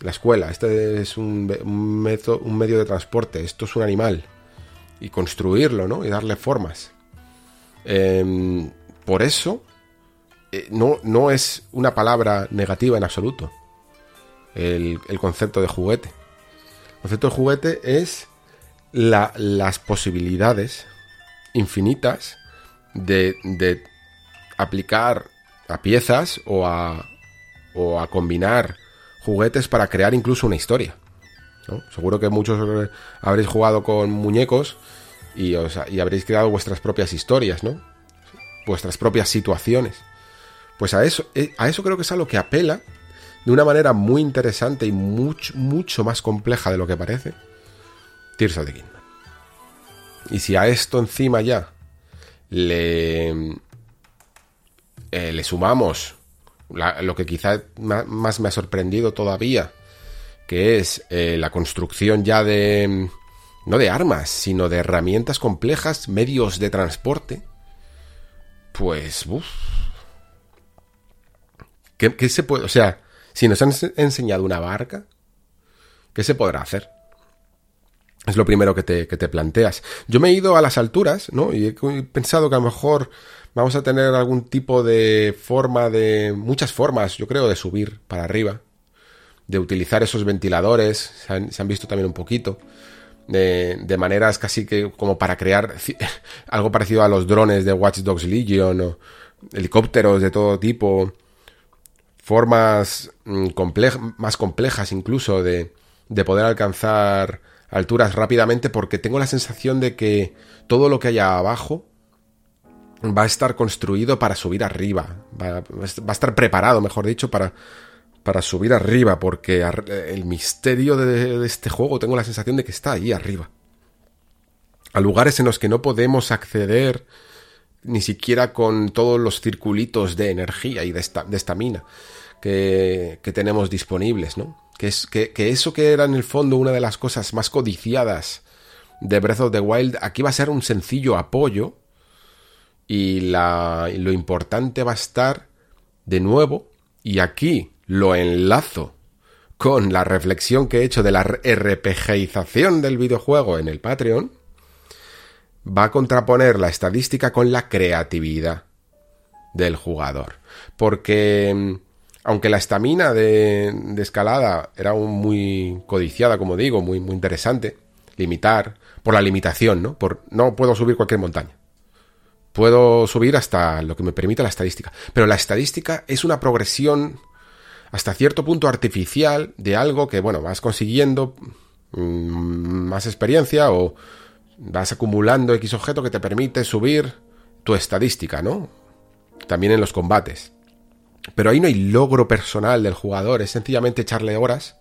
la escuela, este es un, un, medio de transporte, esto es un animal. Y construirlo, ¿no? Y darle formas. Em, por eso, eh, no, no, es una palabra negativa en absoluto. El, concepto de juguete. El concepto de juguete es las posibilidades infinitas de, de aplicar a piezas o a, o a combinar juguetes para crear incluso una historia. Seguro que muchos habréis jugado con muñecos y, y habréis creado vuestras propias historias, ¿no? Vuestras propias situaciones. Pues a eso, eh, a eso creo que es a lo que apela de una manera muy interesante y mucho, mucho más compleja de lo que parece Tears of the Kingdom. Y si a esto encima ya le, eh, le sumamos lo que quizá más me ha sorprendido todavía, que es eh, la construcción ya de, no de armas, sino de herramientas complejas, medios de transporte, pues. ¿Qué, ¿Qué, se puede, o sea, si nos han enseñado una barca, ¿qué se podrá hacer? Es lo primero que te, que te planteas. Yo me he ido a las alturas, ¿no? Y he pensado que a lo mejor vamos a tener algún tipo de forma de... muchas formas, yo creo, de subir para arriba. De utilizar esos ventiladores, se han, visto también un poquito. De, de, maneras casi que como para crear [LAUGHS] algo parecido a los drones de Watch Dogs Legion o helicópteros de todo tipo. Formas mm, más complejas incluso de, de poder alcanzar alturas rápidamente porque tengo la sensación de que todo lo que haya abajo va a estar construido para subir arriba, va, a estar preparado, mejor dicho, para, para subir arriba, porque el misterio de, este juego tengo la sensación de que está ahí arriba. A lugares en los que no podemos acceder ni siquiera con todos los circulitos de energía y de, esta, de estamina que, que tenemos disponibles, ¿no? que, es, que, eso que era en el fondo una de las cosas más codiciadas de Breath of the Wild, aquí va a ser un sencillo apoyo y, la, lo importante va a estar de nuevo, y aquí lo enlazo con la reflexión que he hecho de la RPGización del videojuego en el Patreon, va a contraponer la estadística con la creatividad del jugador. Porque aunque la estamina de, escalada era muy codiciada, como digo, muy, muy interesante, limitar, por la limitación, ¿no? Por, no puedo subir cualquier montaña. Puedo subir hasta lo que me permita la estadística. Pero la estadística es una progresión hasta cierto punto artificial de algo que, bueno, vas consiguiendo mm, más experiencia o vas acumulando X objeto que te permite subir tu estadística, ¿no? También en los combates. Pero ahí no hay logro personal del jugador, es sencillamente echarle horas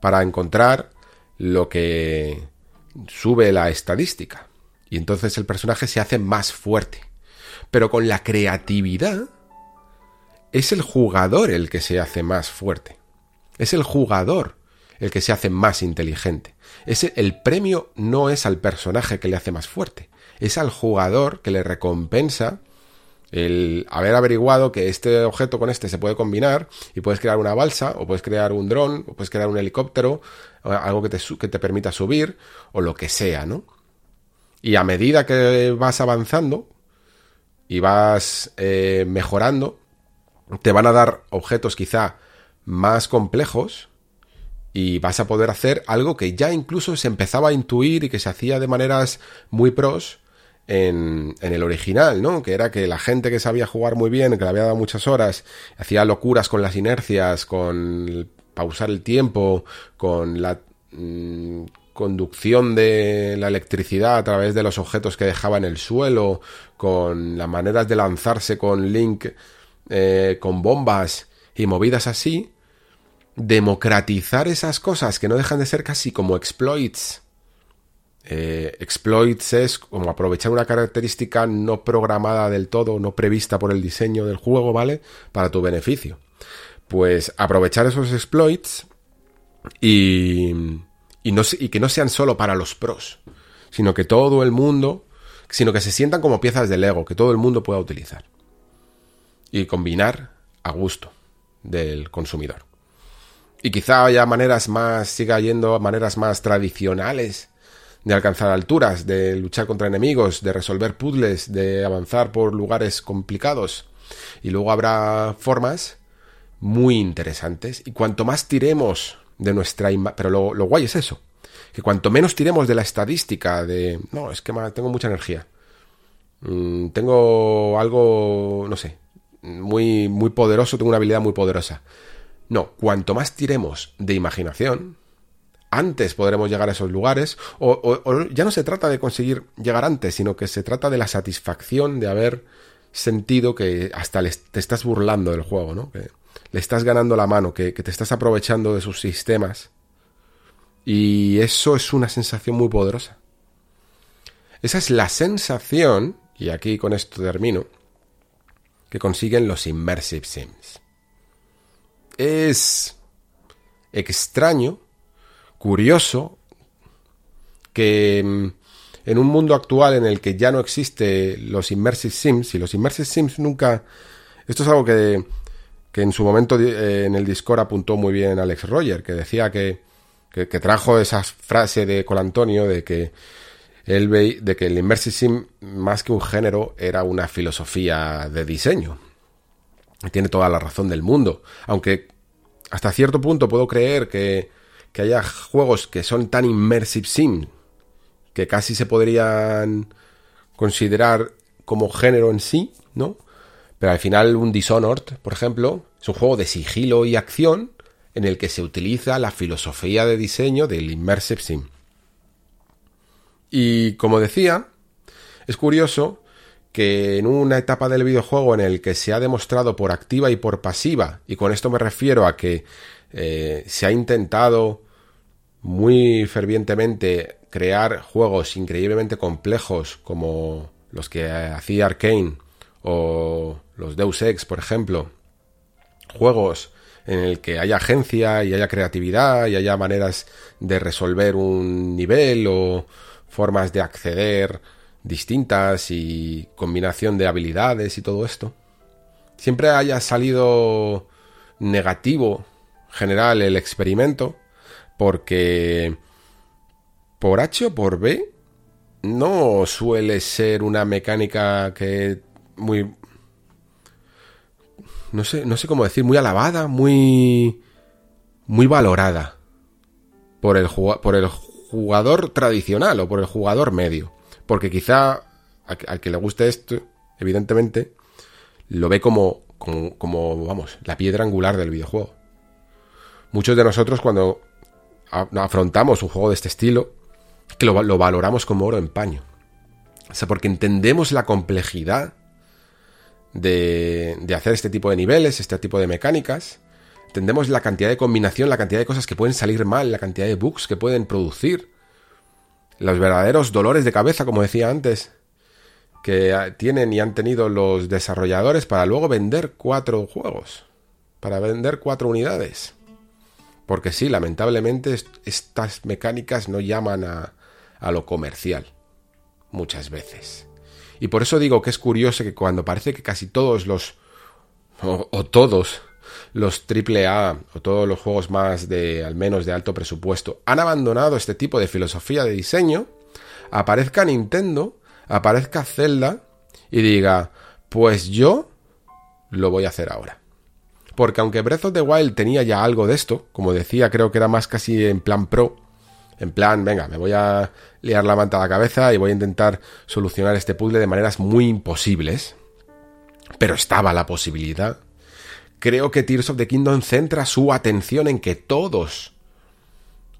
para encontrar lo que sube la estadística. Y entonces el personaje se hace más fuerte. Pero con la creatividad es el jugador el que se hace más fuerte. Es el jugador el que se hace más inteligente. Ese, el premio no es al personaje que le hace más fuerte, es al jugador que le recompensa El haber averiguado que este objeto con este se puede combinar y puedes crear una balsa, o puedes crear un dron, o puedes crear un helicóptero, algo que te, que te permita subir, o lo que sea, ¿no? Y a medida que vas avanzando y vas eh, mejorando, te van a dar objetos quizá más complejos y vas a poder hacer algo que ya incluso se empezaba a intuir y que se hacía de maneras muy pros en, el original, ¿no? Que era que la gente que sabía jugar muy bien, que le había dado muchas horas, hacía locuras con las inercias, con pausar el tiempo, con la mm, conducción de la electricidad a través de los objetos que dejaba en el suelo, con las maneras de lanzarse con Link, eh, con bombas y movidas así, democratizar esas cosas que no dejan de ser casi como exploits eh, exploits es como aprovechar una característica no programada del todo, no prevista por el diseño del juego, ¿vale? Para tu beneficio. Pues aprovechar esos exploits y, y, que no sean solo para los pros, sino que todo el mundo, sino que se sientan como piezas de Lego, que todo el mundo pueda utilizar. Y combinar a gusto del consumidor. Y quizá haya maneras más, siga yendo maneras más tradicionales de alcanzar alturas, de luchar contra enemigos, de resolver puzzles, de avanzar por lugares complicados. Y luego habrá formas muy interesantes. Y cuanto más tiremos de nuestra Pero lo, lo, guay es eso. Que cuanto menos tiremos de la estadística de... No, es que tengo mucha energía. Mm, tengo algo, no sé, muy, muy poderoso, tengo una habilidad muy poderosa. No, cuanto más tiremos de imaginación, antes podremos llegar a esos lugares, o, ya no se trata de conseguir llegar antes, sino que se trata de la satisfacción de haber sentido que hasta te estás burlando del juego, ¿no? Le estás ganando la mano, que, que te estás aprovechando de sus sistemas. Y eso es una sensación muy poderosa. Esa es la sensación, y aquí con esto termino, que consiguen los Immersive Sims. Es extraño curioso que mm, en un mundo actual en el que ya no existe los Immersive Sims, y los Immersive Sims nunca... Esto es algo que, que en su momento eh, en el Discord apuntó muy bien Alex Roger, que decía que, que, trajo esa frase de Colantonio de que él ve, de que el Immersive Sim, más que un género, era una filosofía de diseño. Tiene toda la razón del mundo. Aunque hasta cierto punto puedo creer que que haya juegos que son tan immersive sim que casi se podrían considerar como género en sí, ¿no? Pero al final un Dishonored, por ejemplo, es un juego de sigilo y acción en el que se utiliza la filosofía de diseño del immersive sim. Y como decía, es curioso que en una etapa del videojuego en el que se ha demostrado por activa y por pasiva, y con esto me refiero a que eh, se ha intentado muy fervientemente crear juegos increíblemente complejos como los que hacía Arkane o los Deus Ex, por ejemplo. Juegos en el que haya agencia y haya creatividad y haya maneras de resolver un nivel o formas de acceder distintas y combinación de habilidades y todo esto. Siempre haya salido negativo general el experimento, porque por H o por B no suele ser una mecánica que muy no sé, no sé cómo decir, muy alabada, muy muy valorada por el, por el jugador tradicional o por el jugador medio, porque quizá al, que le guste esto, evidentemente, lo ve como, como, vamos, la piedra angular del videojuego. Muchos de nosotros cuando afrontamos un juego de este estilo, que lo, valoramos como oro en paño. O sea, porque entendemos la complejidad de, hacer este tipo de niveles, este tipo de mecánicas. Entendemos la cantidad de combinación, la cantidad de cosas que pueden salir mal, la cantidad de bugs que pueden producir. Los verdaderos dolores de cabeza, como decía antes, que tienen y han tenido los desarrolladores para luego vender cuatro juegos. Para vender cuatro unidades. Porque sí, lamentablemente estas mecánicas no llaman a lo comercial muchas veces. Y por eso digo que es curioso que cuando parece que casi todos los, o, todos los AAA o todos los juegos más de, al menos de alto presupuesto, han abandonado este tipo de filosofía de diseño, aparezca Nintendo, aparezca Zelda y diga, pues yo lo voy a hacer ahora. Porque aunque Breath of the Wild tenía ya algo de esto, como decía, creo que era más casi en plan pro, en plan, venga, me voy a liar la manta a la cabeza y voy a intentar solucionar este puzzle de maneras muy imposibles. Pero estaba la posibilidad. Creo que Tears of the Kingdom centra su atención en que todos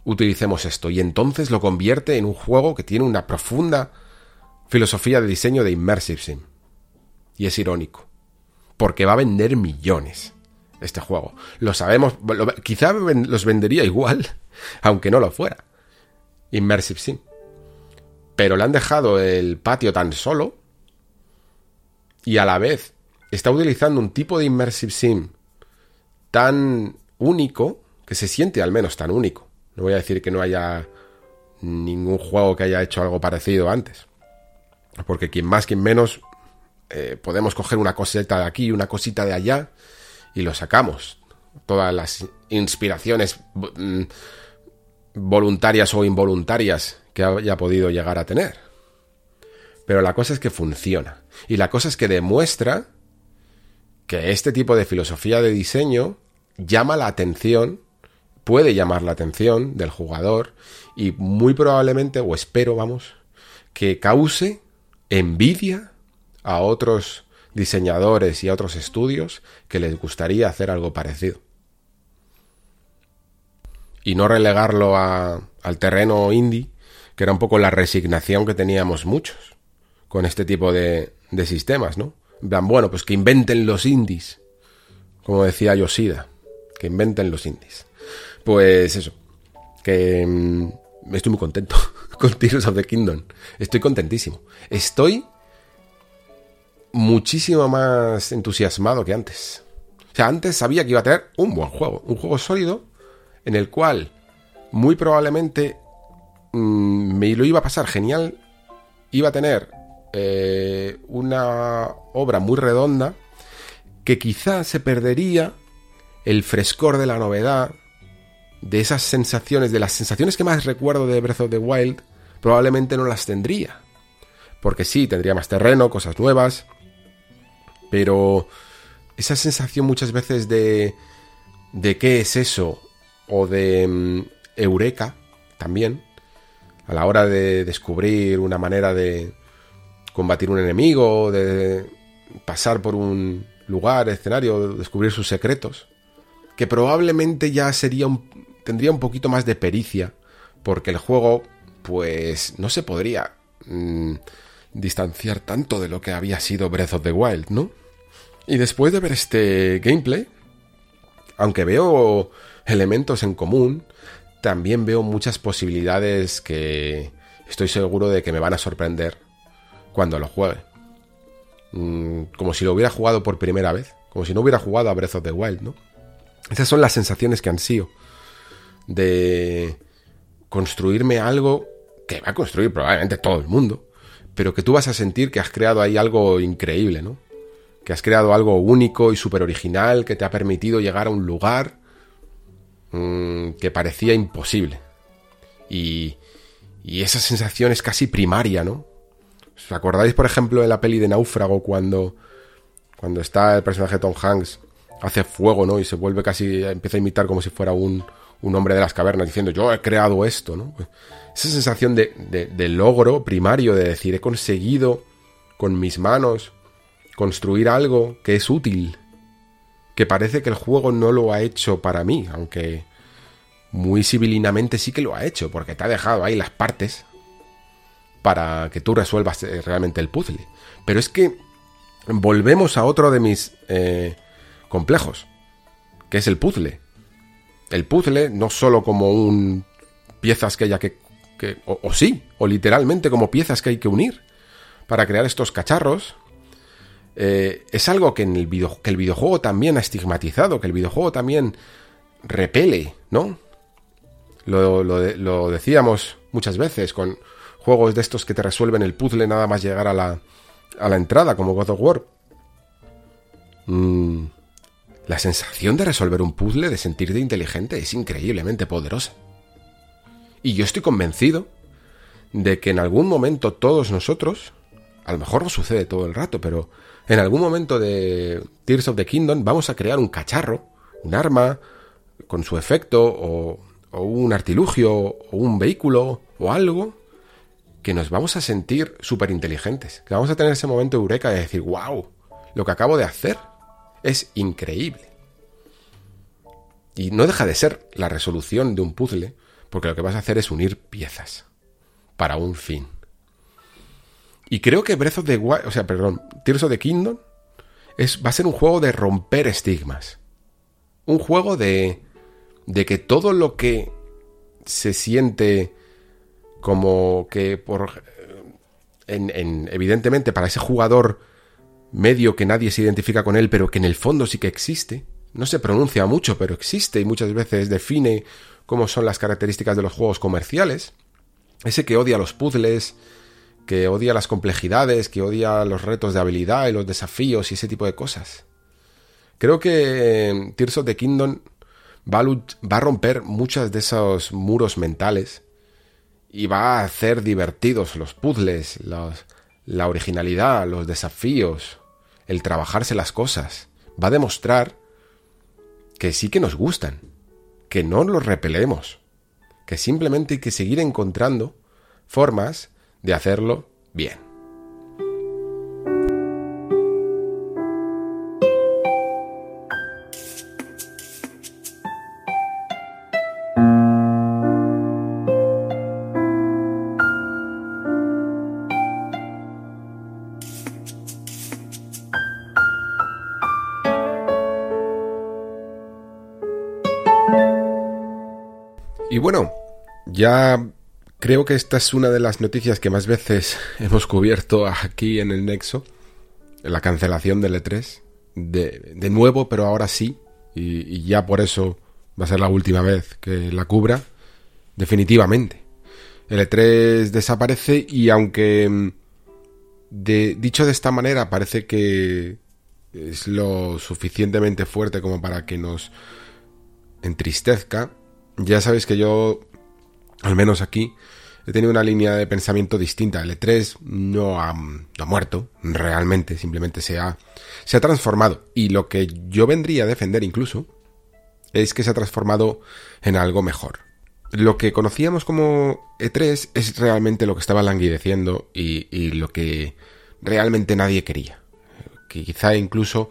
utilicemos esto y entonces lo convierte en un juego que tiene una profunda filosofía de diseño de Immersive Sim. Y es irónico, porque va a vender millones este juego. Lo sabemos, quizá los vendería igual, [LAUGHS] aunque no lo fuera. Immersive Sim. Pero le han dejado el patio tan solo y a la vez está utilizando un tipo de Immersive Sim tan único que se siente al menos tan único. No voy a decir que no haya ningún juego que haya hecho algo parecido antes. Porque quien más, quien menos, eh, podemos coger una cosita de aquí y una cosita de allá y lo sacamos. Todas las inspiraciones mm, voluntarias o involuntarias que haya podido llegar a tener. Pero la cosa es que funciona. Y la cosa es que demuestra que este tipo de filosofía de diseño llama la atención, puede llamar la atención del jugador y muy probablemente, o espero, vamos, que cause envidia a otros diseñadores y a otros estudios que les gustaría hacer algo parecido y no relegarlo al terreno indie, que era un poco la resignación que teníamos muchos con este tipo de, de sistemas, ¿no? Bueno, pues que inventen los indies, como decía Yoshida, que inventen los indies. Pues eso, que mm, estoy muy contento [LAUGHS] con Tears of the Kingdom. Estoy contentísimo. Estoy muchísimo más entusiasmado que antes. O sea, antes sabía que iba a tener un buen juego, un juego sólido, en el cual muy probablemente mm, me lo iba a pasar genial, iba a tener eh, una obra muy redonda que quizá se perdería el frescor de la novedad, de esas sensaciones, de las sensaciones que más recuerdo de Breath of the Wild, probablemente no las tendría. Porque sí, tendría más terreno, cosas nuevas, pero esa sensación muchas veces de, de qué es eso, o de mm, eureka también, a la hora de descubrir una manera de combatir un enemigo, de pasar por un lugar, escenario, descubrir sus secretos, que probablemente ya sería un, tendría un poquito más de pericia, porque el juego, pues, no se podría mm, distanciar tanto de lo que había sido Breath of the Wild, ¿no? Y después de ver este gameplay, aunque veo elementos en común, también veo muchas posibilidades que estoy seguro de que me van a sorprender cuando lo juegue. Mm, como si lo hubiera jugado por primera vez, como si no hubiera jugado a Breath of the Wild, ¿no? Esas son las sensaciones que han sido de construirme algo que va a construir probablemente todo el mundo, pero que tú vas a sentir que has creado ahí algo increíble, ¿no? Que has creado algo único y súper original que te ha permitido llegar a un lugar Mm, que parecía imposible. Y, y esa sensación es casi primaria, ¿no? ¿Os acordáis, por ejemplo, de la peli de Náufrago cuando, cuando está el personaje de Tom Hanks, hace fuego, ¿no? Y se vuelve casi, empieza a imitar como si fuera un, un hombre de las cavernas, diciendo, yo he creado esto, ¿no? Pues esa sensación de, de logro primario, de decir, he conseguido con mis manos construir algo que es útil, que parece que el juego no lo ha hecho para mí, aunque muy civilinamente sí que lo ha hecho, porque te ha dejado ahí las partes para que tú resuelvas eh, realmente el puzzle. Pero es que volvemos a otro de mis eh, complejos, que es el puzzle. El puzzle no solo como un piezas que haya que... o sí, o literalmente como piezas que hay que unir para crear estos cacharros eh, es algo que, en el que el videojuego también ha estigmatizado, que el videojuego también repele, ¿no? Lo, lo, decíamos muchas veces con juegos de estos que te resuelven el puzzle nada más llegar a la, a la entrada, como God of War. Mm, la sensación de resolver un puzzle, de sentirte inteligente, es increíblemente poderosa. Y yo estoy convencido de que en algún momento todos nosotros, a lo mejor no sucede todo el rato, pero en algún momento de Tears of the Kingdom vamos a crear un cacharro, un arma, con su efecto, o, o un artilugio, o un vehículo, o algo, que nos vamos a sentir súper inteligentes, que vamos a tener ese momento eureka de decir, wow, lo que acabo de hacer es increíble. Y no deja de ser la resolución de un puzzle, porque lo que vas a hacer es unir piezas para un fin. Y creo que Breath of the Wild, o sea, perdón, Tears of the Kingdom es, va a ser un juego de romper estigmas. Un juego de, de que todo lo que se siente como que por... En, evidentemente para ese jugador medio que nadie se identifica con él, pero que en el fondo sí que existe, no se pronuncia mucho, pero existe y muchas veces define cómo son las características de los juegos comerciales, ese que odia los puzzles, que odia las complejidades, que odia los retos de habilidad y los desafíos y ese tipo de cosas. Creo que Tears of the Kingdom va a, va a romper muchos de esos muros mentales y va a hacer divertidos los puzzles, la originalidad, los desafíos, el trabajarse las cosas. Va a demostrar que sí que nos gustan, que no los repelemos, que simplemente hay que seguir encontrando formas de hacerlo bien. Ya creo que esta es una de las noticias que más veces [LAUGHS] hemos cubierto aquí en el Nexo, la cancelación del E3, de, de nuevo, pero ahora sí, y, ya por eso va a ser la última vez que la cubra, definitivamente. El E3 desaparece y aunque de, dicho de esta manera parece que es lo suficientemente fuerte como para que nos entristezca, ya sabéis que yo, al menos aquí, he tenido una línea de pensamiento distinta. El E3 no ha, muerto, realmente, simplemente se ha, se ha transformado. Y lo que yo vendría a defender incluso es que se ha transformado en algo mejor. Lo que conocíamos como E3 es realmente lo que estaba languideciendo y, y lo que realmente nadie quería. Que quizá incluso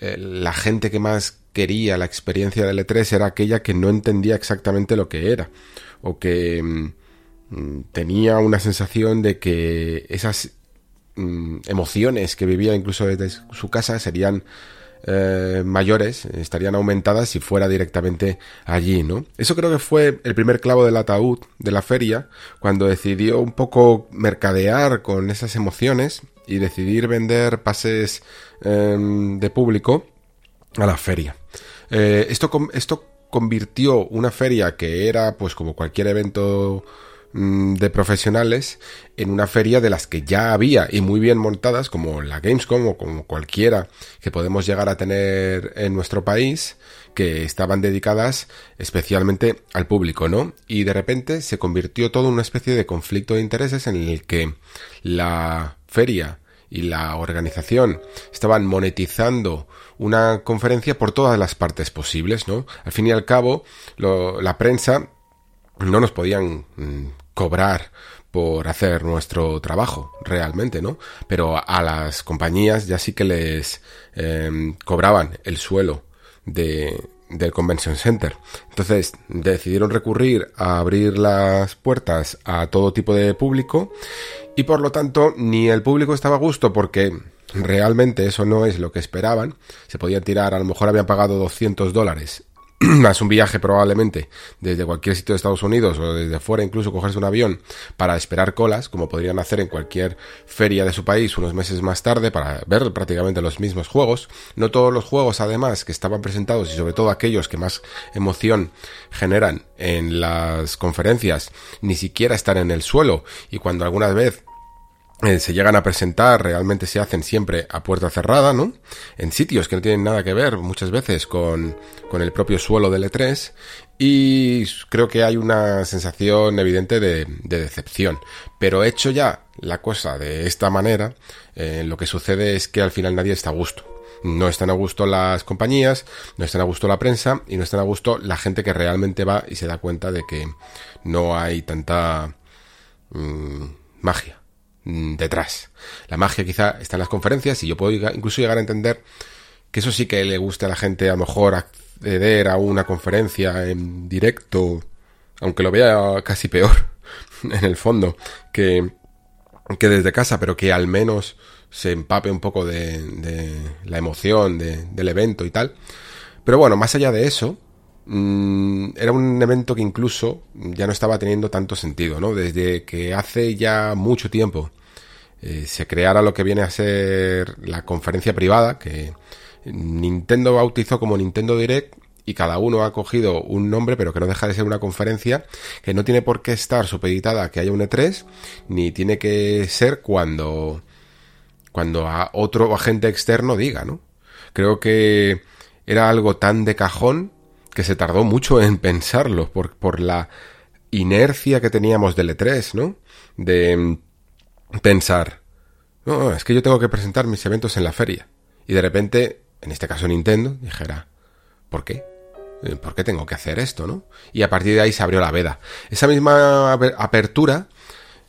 eh, la gente que más quería la experiencia del E3 era aquella que no entendía exactamente lo que era o que mm, tenía una sensación de que esas mm, emociones que vivía incluso desde su casa serían eh, mayores, estarían aumentadas si fuera directamente allí, ¿no? Eso creo que fue el primer clavo del ataúd de la feria, cuando decidió un poco mercadear con esas emociones y decidir vender pases eh, de público a la feria. Eh, esto, esto convirtió una feria que era pues como cualquier evento de profesionales en una feria de las que ya había y muy bien montadas como la Gamescom o como cualquiera que podemos llegar a tener en nuestro país que estaban dedicadas especialmente al público, ¿no? Y de repente se convirtió todo en una especie de conflicto de intereses en el que la feria y la organización estaban monetizando una conferencia por todas las partes posibles, ¿no? Al fin y al cabo, la prensa no nos podían mm, cobrar por hacer nuestro trabajo realmente, ¿no? Pero a las compañías ya sí que les eh, cobraban el suelo de, del Convention Center. Entonces decidieron recurrir a abrir las puertas a todo tipo de público y por lo tanto ni el público estaba a gusto porque realmente eso no es lo que esperaban. Se podían tirar, a lo mejor habían pagado 200 dólares [CLEARS THROAT] más un viaje probablemente desde cualquier sitio de Estados Unidos o desde fuera incluso cogerse un avión para esperar colas, como podrían hacer en cualquier feria de su país unos meses más tarde para ver prácticamente los mismos juegos. No todos los juegos además que estaban presentados y sobre todo aquellos que más emoción generan en las conferencias ni siquiera están en el suelo y cuando alguna vez eh, se llegan a presentar, realmente se hacen siempre a puerta cerrada, ¿no? En sitios que no tienen nada que ver muchas veces con, con el propio suelo del E3 y creo que hay una sensación evidente de, de decepción. Pero hecho ya la cosa de esta manera, eh, lo que sucede es que al final nadie está a gusto. No están a gusto las compañías, no están a gusto la prensa y no están a gusto la gente que realmente va y se da cuenta de que no hay tanta mm, magia detrás. La magia quizá está en las conferencias y yo puedo incluso llegar a entender que eso sí que le guste a la gente a lo mejor acceder a una conferencia en directo, aunque lo vea casi peor [LAUGHS] en el fondo que, que desde casa, pero que al menos se empape un poco de, la emoción de, del evento y tal. Pero bueno, más allá de eso, Mm, era un evento que incluso ya no estaba teniendo tanto sentido, ¿no? Desde que hace ya mucho tiempo eh, se creara lo que viene a ser la conferencia privada, que Nintendo bautizó como Nintendo Direct, y cada uno ha cogido un nombre, pero que no deja de ser una conferencia que no tiene por qué estar supeditada a que haya un E3, ni tiene que ser cuando, cuando a otro agente externo diga, ¿no? Creo que era algo tan de cajón que se tardó mucho en pensarlo por, por la inercia que teníamos del E3, ¿no? De mm, pensar, no, es que yo tengo que presentar mis eventos en la feria. Y de repente, en este caso Nintendo, dijera, ¿por qué? Eh, ¿Por qué tengo que hacer esto, no? Y a partir de ahí se abrió la veda. Esa misma apertura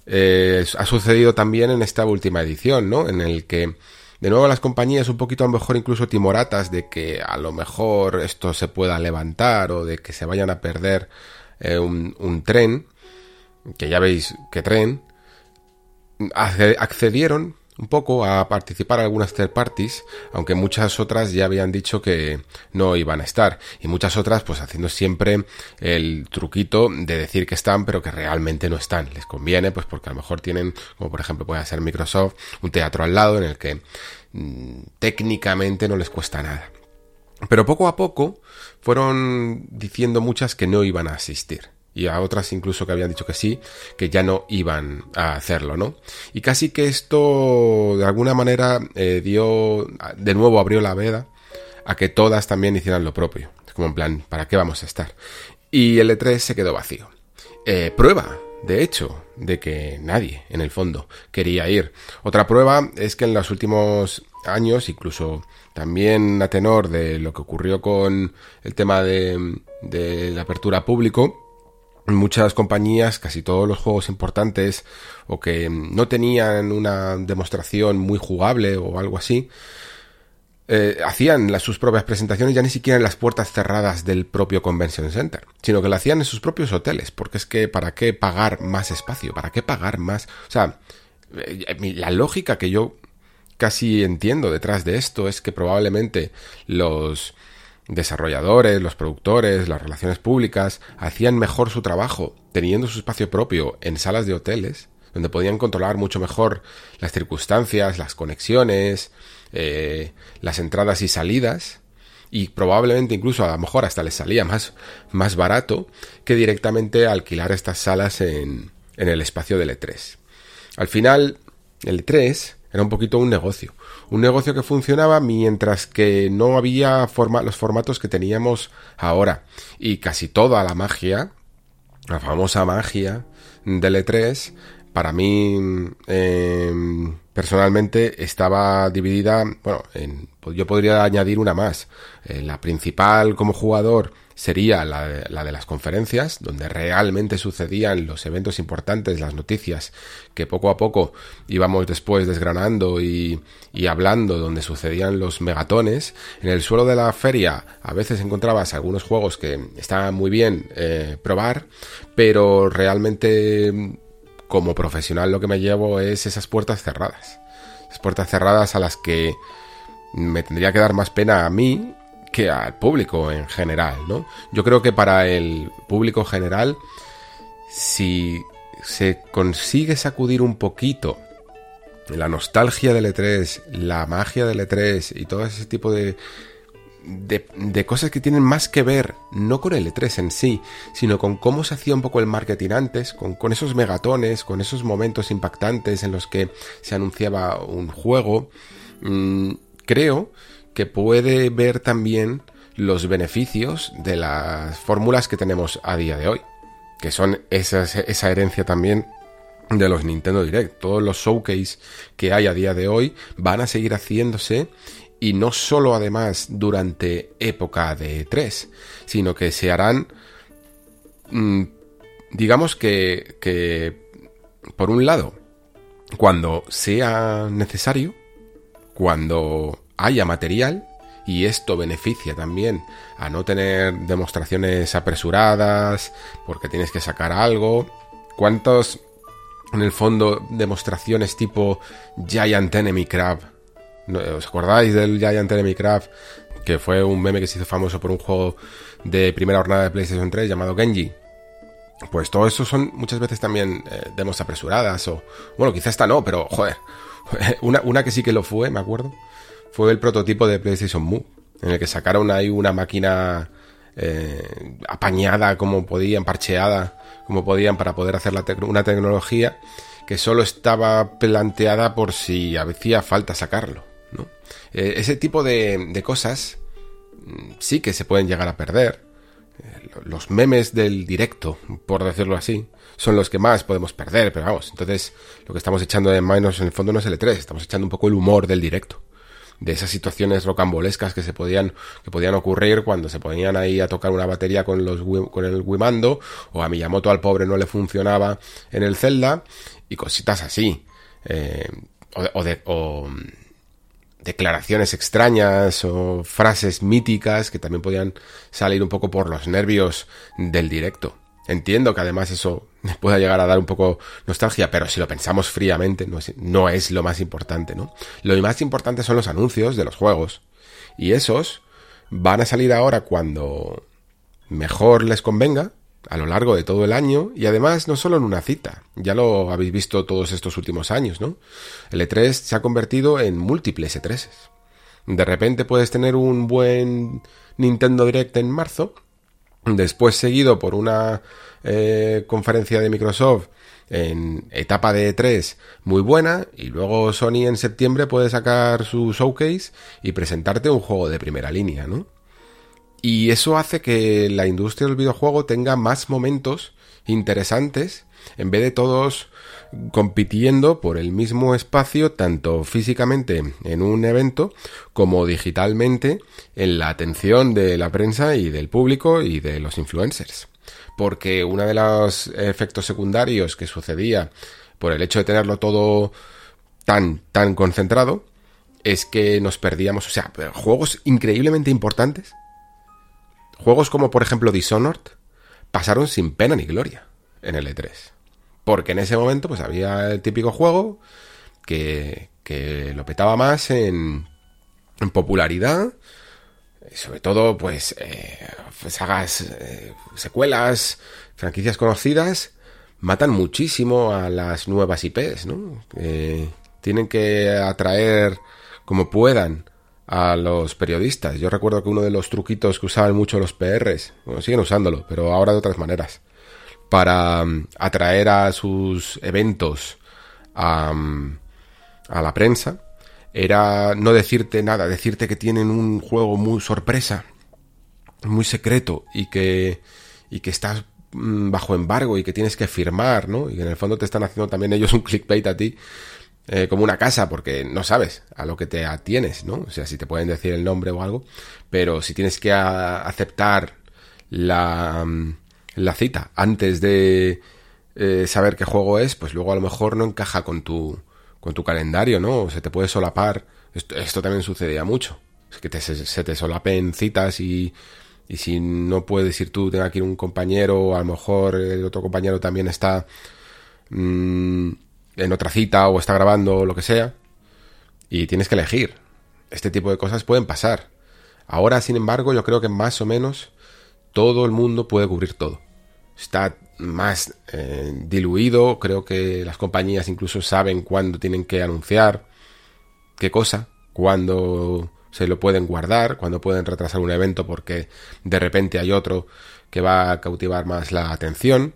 eh, ha sucedido también en esta última edición, ¿no? En el que de nuevo las compañías un poquito a lo mejor incluso timoratas de que a lo mejor esto se pueda levantar o de que se vayan a perder eh, un, tren, que ya veis qué tren, accedieron un poco a participar algunas third parties, aunque muchas otras ya habían dicho que no iban a estar. Y muchas otras, pues haciendo siempre el truquito de decir que están, pero que realmente no están. Les conviene, pues porque a lo mejor tienen, como por ejemplo puede ser Microsoft, un teatro al lado en el que mm, técnicamente no les cuesta nada. Pero poco a poco fueron diciendo muchas que no iban a asistir y a otras incluso que habían dicho que sí, que ya no iban a hacerlo, ¿no? Y casi que esto de alguna manera eh, dio, de nuevo abrió la veda a que todas también hicieran lo propio. Como en plan, ¿para qué vamos a estar? Y el E3 se quedó vacío. Eh, prueba, de hecho, de que nadie, en el fondo, quería ir. Otra prueba es que en los últimos años, incluso también a tenor de lo que ocurrió con el tema de, de la apertura público, muchas compañías, casi todos los juegos importantes o que no tenían una demostración muy jugable o algo así, eh, hacían sus propias presentaciones ya ni siquiera en las puertas cerradas del propio Convention Center, sino que lo hacían en sus propios hoteles, porque es que ¿para qué pagar más espacio? ¿Para qué pagar más? O sea, eh, la lógica que yo casi entiendo detrás de esto es que probablemente los desarrolladores, los productores, las relaciones públicas hacían mejor su trabajo teniendo su espacio propio en salas de hoteles, donde podían controlar mucho mejor las circunstancias, las conexiones, eh, las entradas y salidas, y probablemente incluso a lo mejor hasta les salía más, más barato que directamente alquilar estas salas en, en el espacio del E3. Al final, el E3 era un poquito un negocio. Un negocio que funcionaba mientras que no había los formatos que teníamos ahora. Y casi toda la magia, la famosa magia del E3, para mí em, personalmente estaba dividida, bueno, en, yo podría añadir una más. Eh, la principal como jugador sería la de, la de, las conferencias, donde realmente sucedían los eventos importantes, las noticias que poco a poco íbamos después desgranando y, y, hablando, donde sucedían los megatones. En el suelo de la feria a veces encontrabas algunos juegos que estaban muy bien eh, probar, pero realmente como profesional lo que me llevo es esas puertas cerradas. Esas puertas cerradas a las que me tendría que dar más pena a mí que al público en general, ¿no? Yo creo que para el público general, si se consigue sacudir un poquito la nostalgia del E3, la magia del E3 y todo ese tipo de de, cosas que tienen más que ver, no con el E3 en sí, sino con cómo se hacía un poco el marketing antes, con, con esos megatones, con esos momentos impactantes en los que se anunciaba un juego, mm, creo que puede ver también los beneficios de las fórmulas que tenemos a día de hoy, que son esa herencia también de los Nintendo Direct. Todos los showcase que hay a día de hoy van a seguir haciéndose y no solo además durante época de 3, sino que se harán, mm, digamos que, que, por un lado, cuando sea necesario, cuando haya material, y esto beneficia también a no tener demostraciones apresuradas, porque tienes que sacar algo. ¿Cuántos, en el fondo, demostraciones tipo Giant Enemy Crab ¿Os acordáis del Giant Enemy Craft? Que fue un meme que se hizo famoso por un juego de primera jornada de PlayStation 3 llamado Genji. Pues todo eso son muchas veces también eh, demos apresuradas o... Bueno, quizá esta no, pero joder. [LAUGHS] Una, una que sí que lo fue, me acuerdo. Fue el prototipo de PlayStation Move. En el que sacaron ahí una máquina eh, apañada como podían, parcheada como podían para poder hacer la una tecnología que solo estaba planteada por si hacía falta sacarlo. Eh, ese tipo de, cosas mm, sí que se pueden llegar a perder. Eh, los memes del directo, por decirlo así, son los que más podemos perder, pero vamos, entonces lo que estamos echando de menos en el fondo no es el E3, estamos echando un poco el humor del directo de esas situaciones rocambolescas que se podían que podían ocurrir cuando se ponían ahí a tocar una batería con los con el Wimando o a Miyamoto al pobre no le funcionaba en el Zelda y cositas así eh, o, o, declaraciones extrañas o frases míticas que también podían salir un poco por los nervios del directo. Entiendo que además eso pueda llegar a dar un poco nostalgia, pero si lo pensamos fríamente no es, no es lo más importante, ¿no? Lo más importante son los anuncios de los juegos. Y esos van a salir ahora cuando mejor les convenga, a lo largo de todo el año y además no solo en una cita, ya lo habéis visto todos estos últimos años, ¿no? El E3 se ha convertido en múltiples E3. De repente puedes tener un buen Nintendo Direct en marzo, después seguido por una eh, conferencia de Microsoft en etapa de E3 muy buena y luego Sony en septiembre puede sacar su showcase y presentarte un juego de primera línea, ¿no? Y eso hace que la industria del videojuego tenga más momentos interesantes en vez de todos compitiendo por el mismo espacio tanto físicamente en un evento como digitalmente en la atención de la prensa y del público y de los influencers. Porque uno de los efectos secundarios que sucedía por el hecho de tenerlo todo tan, tan concentrado es que nos perdíamos, o sea, juegos increíblemente importantes Juegos como por ejemplo Dishonored pasaron sin pena ni gloria en el E3. Porque en ese momento pues había el típico juego que, lo petaba más en, popularidad. Sobre todo pues eh, sagas, eh, secuelas, franquicias conocidas. Matan muchísimo a las nuevas IPs, ¿no? tienen que atraer como puedan a los periodistas. Yo recuerdo que uno de los truquitos que usaban mucho los PRs, bueno, siguen usándolo, pero ahora de otras maneras, para mm, atraer a sus eventos a, la prensa, era no decirte nada, decirte que tienen un juego muy sorpresa, muy secreto y que, y que estás mm, bajo embargo y que tienes que firmar, ¿no? Y que en el fondo te están haciendo también ellos [LAUGHS] un clickbait a ti eh, como una casa, porque no sabes a lo que te atienes, ¿no? O sea, si te pueden decir el nombre o algo, pero si tienes que aceptar la, mm, la cita antes de eh, saber qué juego es, pues luego a lo mejor no encaja con tu, con tu calendario, ¿no? O se te puede solapar. Esto, también sucedía mucho. Es que se, te solapen citas y, y si no puedes ir tú, tenga que ir un compañero, a lo mejor el otro compañero también está... Mmm, en otra cita o está grabando o lo que sea, y tienes que elegir. Este tipo de cosas pueden pasar. Ahora, sin embargo, yo creo que más o menos todo el mundo puede cubrir todo. Está más eh, diluido, creo que las compañías incluso saben cuándo tienen que anunciar qué cosa, cuándo se lo pueden guardar, cuándo pueden retrasar un evento porque de repente hay otro que va a cautivar más la atención.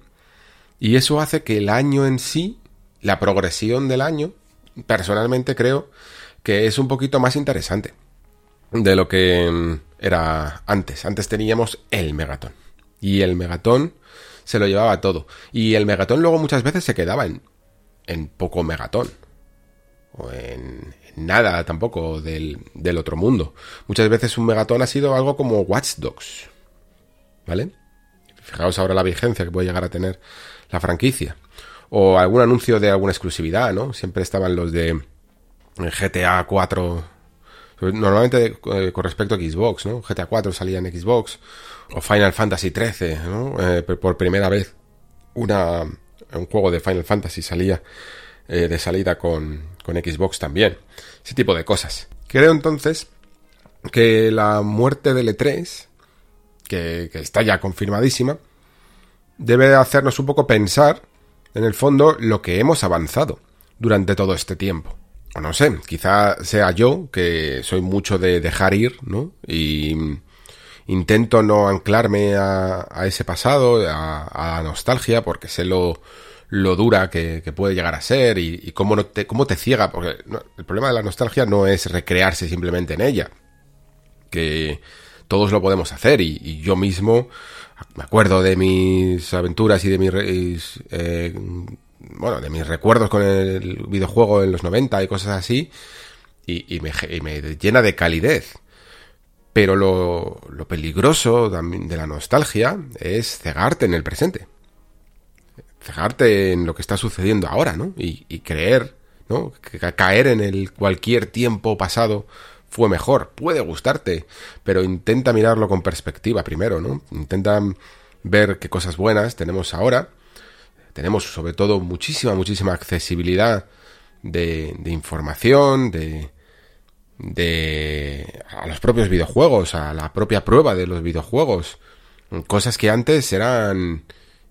Y eso hace que el año en sí, la progresión del año, personalmente creo que es un poquito más interesante de lo que mm, era antes. Antes teníamos el megatón. Y el megatón se lo llevaba todo. Y el megatón luego muchas veces se quedaba en, en poco megatón. O en, nada tampoco del, del, otro mundo. Muchas veces un megatón ha sido algo como Watch Dogs. ¿Vale? Fijaos ahora la vigencia que puede llegar a tener la franquicia. O algún anuncio de alguna exclusividad, ¿no? Siempre estaban los de GTA 4 Normalmente eh, con respecto a Xbox, ¿no? GTA 4 salía en Xbox, o Final Fantasy 13, ¿no? Eh, por primera vez una, un juego de Final Fantasy salía eh, de salida con, con Xbox también. Ese tipo de cosas. Creo entonces que la muerte del E3, que, que está ya confirmadísima, debe hacernos un poco pensar, en el fondo, lo que hemos avanzado durante todo este tiempo o no sé, quizá sea yo, que soy mucho de dejar ir, ¿no? Y intento no anclarme a, ese pasado, a, la nostalgia, porque sé lo, lo dura que, puede llegar a ser y, cómo, no te, cómo te ciega, porque el problema de la nostalgia no es recrearse simplemente en ella, que todos lo podemos hacer y, yo mismo me acuerdo de mis aventuras y de mis eh, bueno, de mis recuerdos con el videojuego en los 90 y cosas así, y, me, llena de calidez. Pero lo, lo peligroso de la nostalgia es cegarte en el presente. Cegarte en lo que está sucediendo ahora, ¿no? Y, creer, ¿no? Caer en el cualquier tiempo pasado fue mejor. Puede gustarte, pero intenta mirarlo con perspectiva primero, ¿no? Intenta ver qué cosas buenas tenemos ahora tenemos sobre todo muchísima, muchísima accesibilidad de, información, de, de a los propios videojuegos, a la propia prueba de los videojuegos, cosas que antes eran,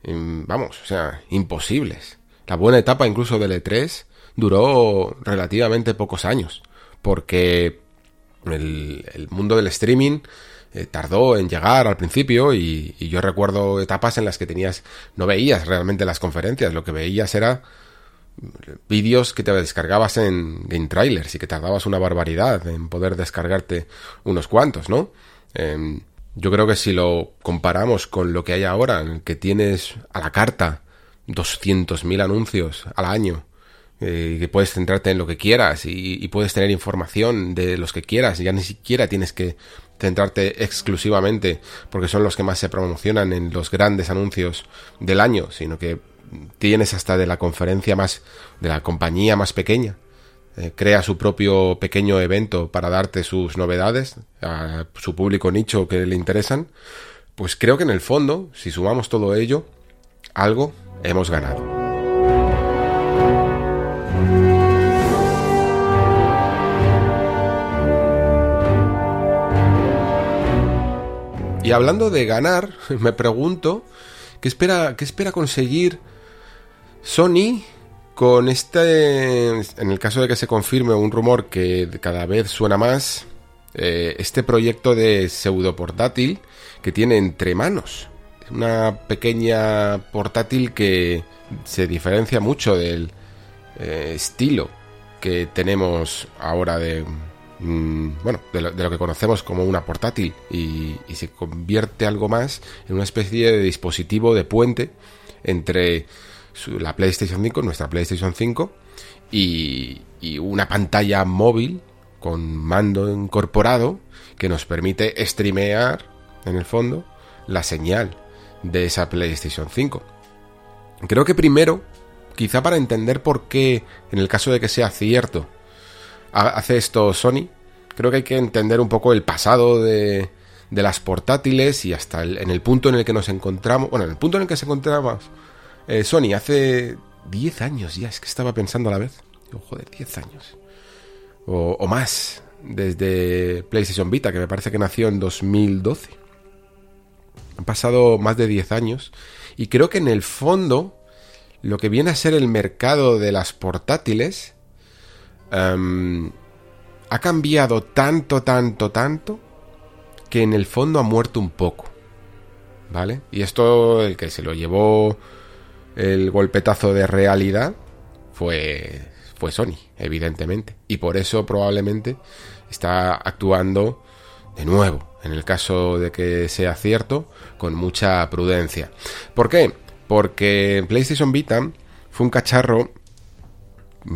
mm, vamos, o sea, imposibles. La buena etapa incluso del E3 duró relativamente pocos años, porque el, el mundo del streaming eh, tardó en llegar al principio y, yo recuerdo etapas en las que tenías, no veías realmente las conferencias, lo que veías era vídeos que te descargabas en Game Trailers y que tardabas una barbaridad en poder descargarte unos cuantos, ¿no? Em, yo creo que si lo comparamos con lo que hay ahora, en el que tienes a la carta 200.000 anuncios al año, eh, que puedes centrarte en lo que quieras y, puedes tener información de los que quieras, ya ni siquiera tienes que centrarte exclusivamente porque son los que más se promocionan en los grandes anuncios del año, sino que tienes hasta de la conferencia más, de la compañía más pequeña, eh, crea su propio pequeño evento para darte sus novedades a su público nicho que le interesan, pues creo que en el fondo, si sumamos todo ello, algo hemos ganado. Y hablando de ganar, [LAUGHS] me pregunto qué espera, qué espera conseguir Sony con este, en el caso de que se confirme un rumor que cada vez suena más, eh, este proyecto de pseudo portátil que tiene entre manos. Una pequeña portátil que se diferencia mucho del eh, estilo que tenemos ahora de Mm, bueno, de lo, que conocemos como una portátil y, se convierte algo más en una especie de dispositivo de puente entre la PlayStation 5, nuestra PlayStation 5, y, una pantalla móvil con mando incorporado que nos permite streamear, en el fondo, la señal de esa PlayStation 5. Creo que primero, quizá para entender por qué, en el caso de que sea cierto, hace esto Sony, creo que hay que entender un poco el pasado de, las portátiles y hasta en el punto en el que nos encontramos, bueno, en el punto en el que se encontraba eh, Sony hace 10 años ya, es que estaba pensando a la vez, oh, joder, 10 años, o, o, más, desde PlayStation Vita, que me parece que nació en 2012. Han pasado más de 10 años y creo que en el fondo lo que viene a ser el mercado de las portátiles Em, ha cambiado tanto, tanto, tanto, que en el fondo ha muerto un poco. ¿Vale? Y esto, el que se lo llevó el golpetazo de realidad, fue, fue Sony, evidentemente. Y por eso probablemente está actuando de nuevo, en el caso de que sea cierto, con mucha prudencia. ¿Por qué? Porque PlayStation Vita fue un cacharro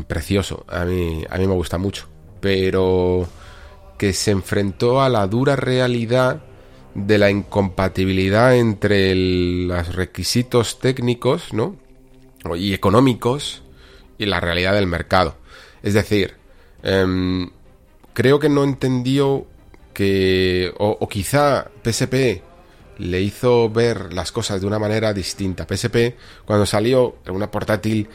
precioso, a mí, a mí me gusta mucho, pero que se enfrentó a la dura realidad de la incompatibilidad entre los requisitos técnicos ¿no? y económicos y la realidad del mercado. Es decir, em, creo que no entendió que, o, quizá PSP le hizo ver las cosas de una manera distinta. PSP, cuando salió en una portátil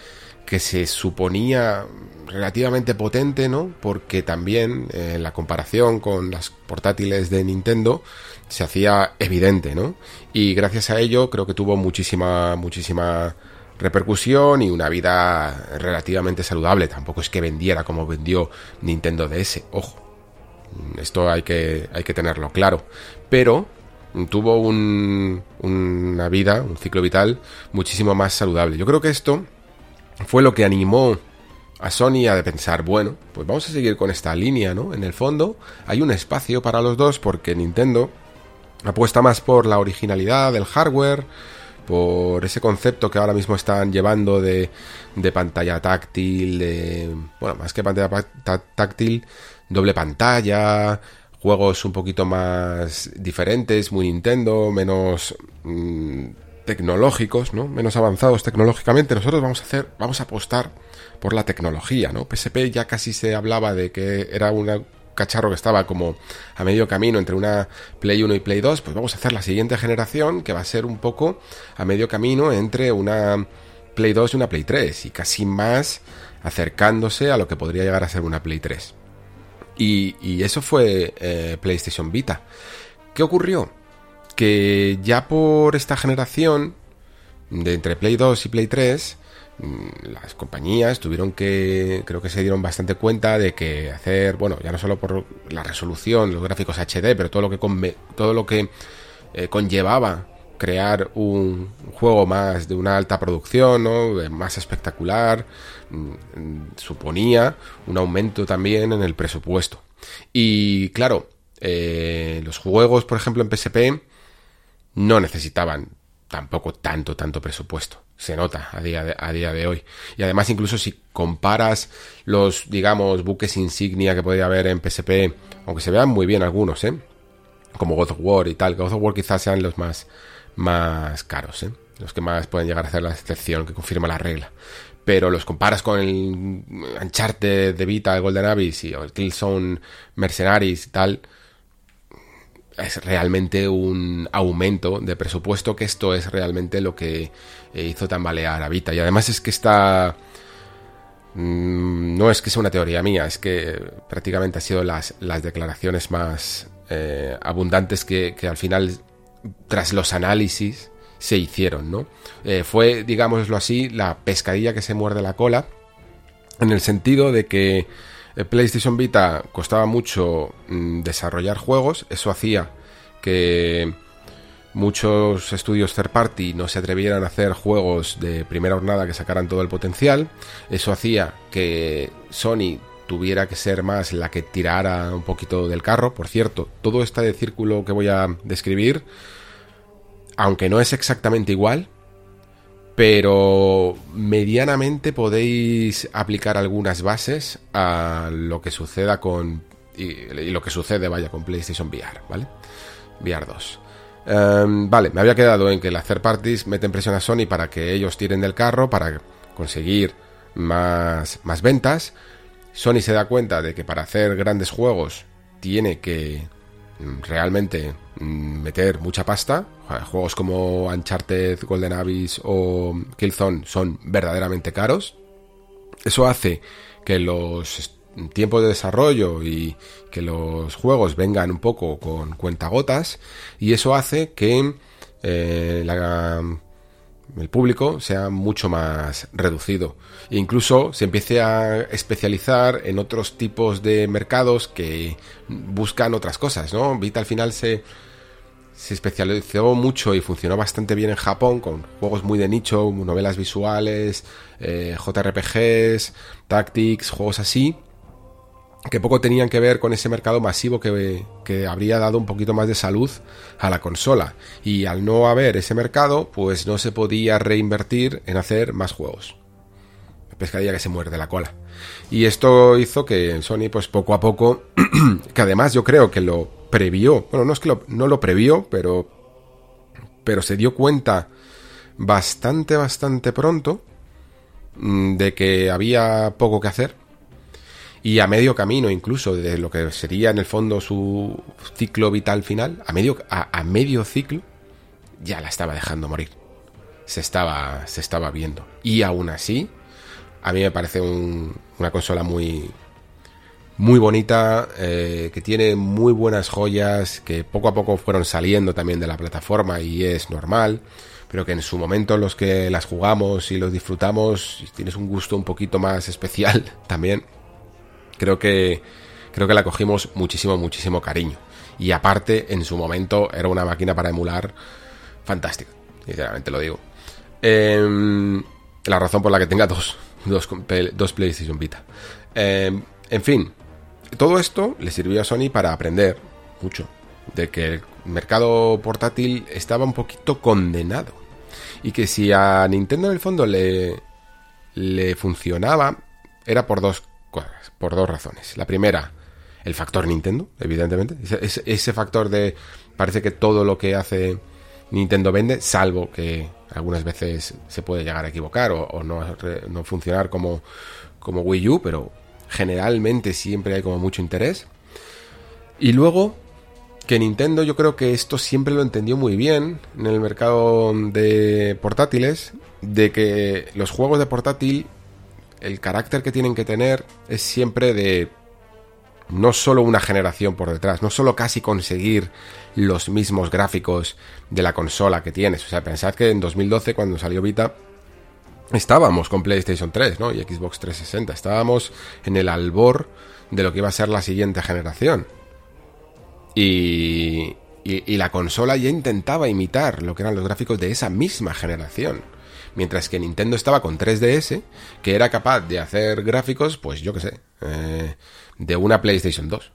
que se suponía relativamente potente, ¿no? Porque también en la comparación con las portátiles de Nintendo se hacía evidente, ¿no? Y gracias a ello creo que tuvo muchísima, muchísima repercusión y una vida relativamente saludable. Tampoco es que vendiera como vendió Nintendo DS, ojo. Esto hay que, hay que tenerlo claro. Pero tuvo un, una vida, un ciclo vital muchísimo más saludable. Yo creo que esto fue lo que animó a Sony a pensar, bueno, pues vamos a seguir con esta línea, ¿no? En el fondo hay un espacio para los dos porque Nintendo apuesta más por la originalidad del hardware, por ese concepto que ahora mismo están llevando de, pantalla táctil, bueno, más que pantalla táctil, doble pantalla, juegos un poquito más diferentes, muy Nintendo, menos mm, tecnológicos, ¿no? Menos avanzados tecnológicamente. Nosotros vamos a hacer, vamos a apostar por la tecnología, ¿no? PSP ya casi se hablaba de que era un cacharro que estaba como a medio camino entre una Play 1 y Play 2, pues vamos a hacer la siguiente generación que va a ser un poco a medio camino entre una Play 2 y una Play 3 y casi más acercándose a lo que podría llegar a ser una Play 3. Y, eso fue eh, PlayStation Vita. ¿Qué ocurrió? Que ya por esta generación de entre Play 2 y Play 3 mm, las compañías tuvieron que creo que se dieron bastante cuenta de que hacer bueno ya no solo por la resolución los gráficos HD pero todo lo que todo lo que eh, conllevaba crear un juego más de una alta producción ¿no? más espectacular mm, suponía un aumento también en el presupuesto y claro eh, los juegos por ejemplo en PSP no necesitaban tampoco tanto, tanto presupuesto. Se nota a día, de, a día de hoy. Y además, incluso si comparas los, digamos, buques insignia que podría haber en PSP, aunque se vean muy bien algunos, ¿eh? Como God of War y tal, God of War quizás sean los más, más caros, ¿eh? Los que más pueden llegar a hacer la excepción, que confirma la regla. Pero los comparas con el Uncharted de Vita, el Golden Abyss y el Killzone Mercenaries y tal, es realmente un aumento de presupuesto, que esto es realmente lo que eh, hizo tambalear a Vita. Y además es que está... Mm, no es que sea una teoría mía, es que prácticamente han sido las, las declaraciones más eh, abundantes que, al final, tras los análisis, se hicieron, ¿no? Eh, fue, digámoslo así, la pescadilla que se muerde la cola, en el sentido de que PlayStation Vita costaba mucho mm, desarrollar juegos, eso hacía que muchos estudios third party no se atrevieran a hacer juegos de primera jornada que sacaran todo el potencial, eso hacía que Sony tuviera que ser más la que tirara un poquito del carro. Por cierto, todo este círculo que voy a describir, aunque no es exactamente igual, pero medianamente podéis aplicar algunas bases a lo que suceda con y, lo que sucede vaya con PlayStation VR, ¿vale? VR 2. Em, vale, me había quedado en que las third parties meten presión a Sony para que ellos tiren del carro para conseguir más, más ventas. Sony se da cuenta de que para hacer grandes juegos tiene que realmente mm, meter mucha pasta. Juegos como Uncharted, Golden Abyss o Killzone son verdaderamente caros. Eso hace que los tiempos de desarrollo y que los juegos vengan un poco con cuentagotas y eso hace que eh, la el público sea mucho más reducido. E incluso se empiece a especializar en otros tipos de mercados que buscan otras cosas, ¿no? Vita al final se, se especializó mucho y funcionó bastante bien en Japón con juegos muy de nicho, novelas visuales, eh, JRPGs, tactics, juegos así que poco tenían que ver con ese mercado masivo que, que, habría dado un poquito más de salud a la consola. Y al no haber ese mercado, pues no se podía reinvertir en hacer más juegos. Pescadilla que se muerde la cola. Y esto hizo que Sony, pues poco a poco, [CLEARS THROAT] que además yo creo que lo previó, bueno, no es que lo, no lo previó, pero, pero se dio cuenta bastante, bastante pronto mm, de que había poco que hacer y a medio camino incluso de lo que sería en el fondo su ciclo vital final, a medio, a, medio ciclo, ya la estaba dejando morir. Se estaba, se estaba viendo. Y aún así, a mí me parece una consola muy, muy bonita, eh, que tiene muy buenas joyas, que poco a poco fueron saliendo también de la plataforma y es normal, pero que en su momento los que las jugamos y los disfrutamos, tienes un gusto un poquito más especial [LAUGHS] también creo que, creo que la cogimos muchísimo, muchísimo cariño. Y aparte, en su momento, era una máquina para emular fantástica, sinceramente lo digo. Em, la razón por la que tenga dos, dos, dos PlayStation Vita. Em, en fin, todo esto le sirvió a Sony para aprender mucho de que el mercado portátil estaba un poquito condenado. Y que si a Nintendo en el fondo le, le funcionaba, era por dos por dos razones. La primera, el factor Nintendo, evidentemente. Ese, factor de parece que todo lo que hace Nintendo vende, salvo que algunas veces se puede llegar a equivocar o, no, no, funcionar como, como Wii U, pero generalmente siempre hay como mucho interés. Y luego, que Nintendo yo creo que esto siempre lo entendió muy bien en el mercado de portátiles, de que los juegos de portátil el carácter que tienen que tener es siempre de no solo una generación por detrás, no solo casi conseguir los mismos gráficos de la consola que tienes. O sea, pensad que en 2012, cuando salió Vita, estábamos con PlayStation 3, ¿no? Y Xbox 360. Estábamos en el albor de lo que iba a ser la siguiente generación. Y, y, y la consola ya intentaba imitar lo que eran los gráficos de esa misma generación mientras que Nintendo estaba con 3DS, que era capaz de hacer gráficos, pues yo qué sé, eh, de una PlayStation 2.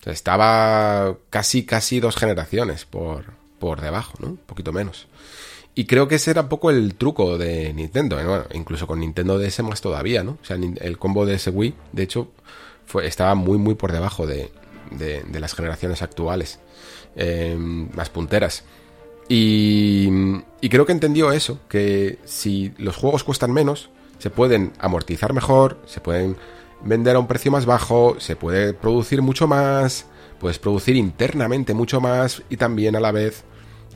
O sea, estaba casi, casi dos generaciones por, por debajo, ¿no? Un poquito menos. Y creo que ese era un poco el truco de Nintendo, ¿eh? bueno, incluso con Nintendo DS más todavía, ¿no? O sea, el combo de ese Wii, de hecho, fue, estaba muy, muy por debajo de, de, las generaciones actuales, eh, más punteras. Y, creo que entendió eso, que si los juegos cuestan menos, se pueden amortizar mejor, se pueden vender a un precio más bajo, se puede producir mucho más, puedes producir internamente mucho más y también a la vez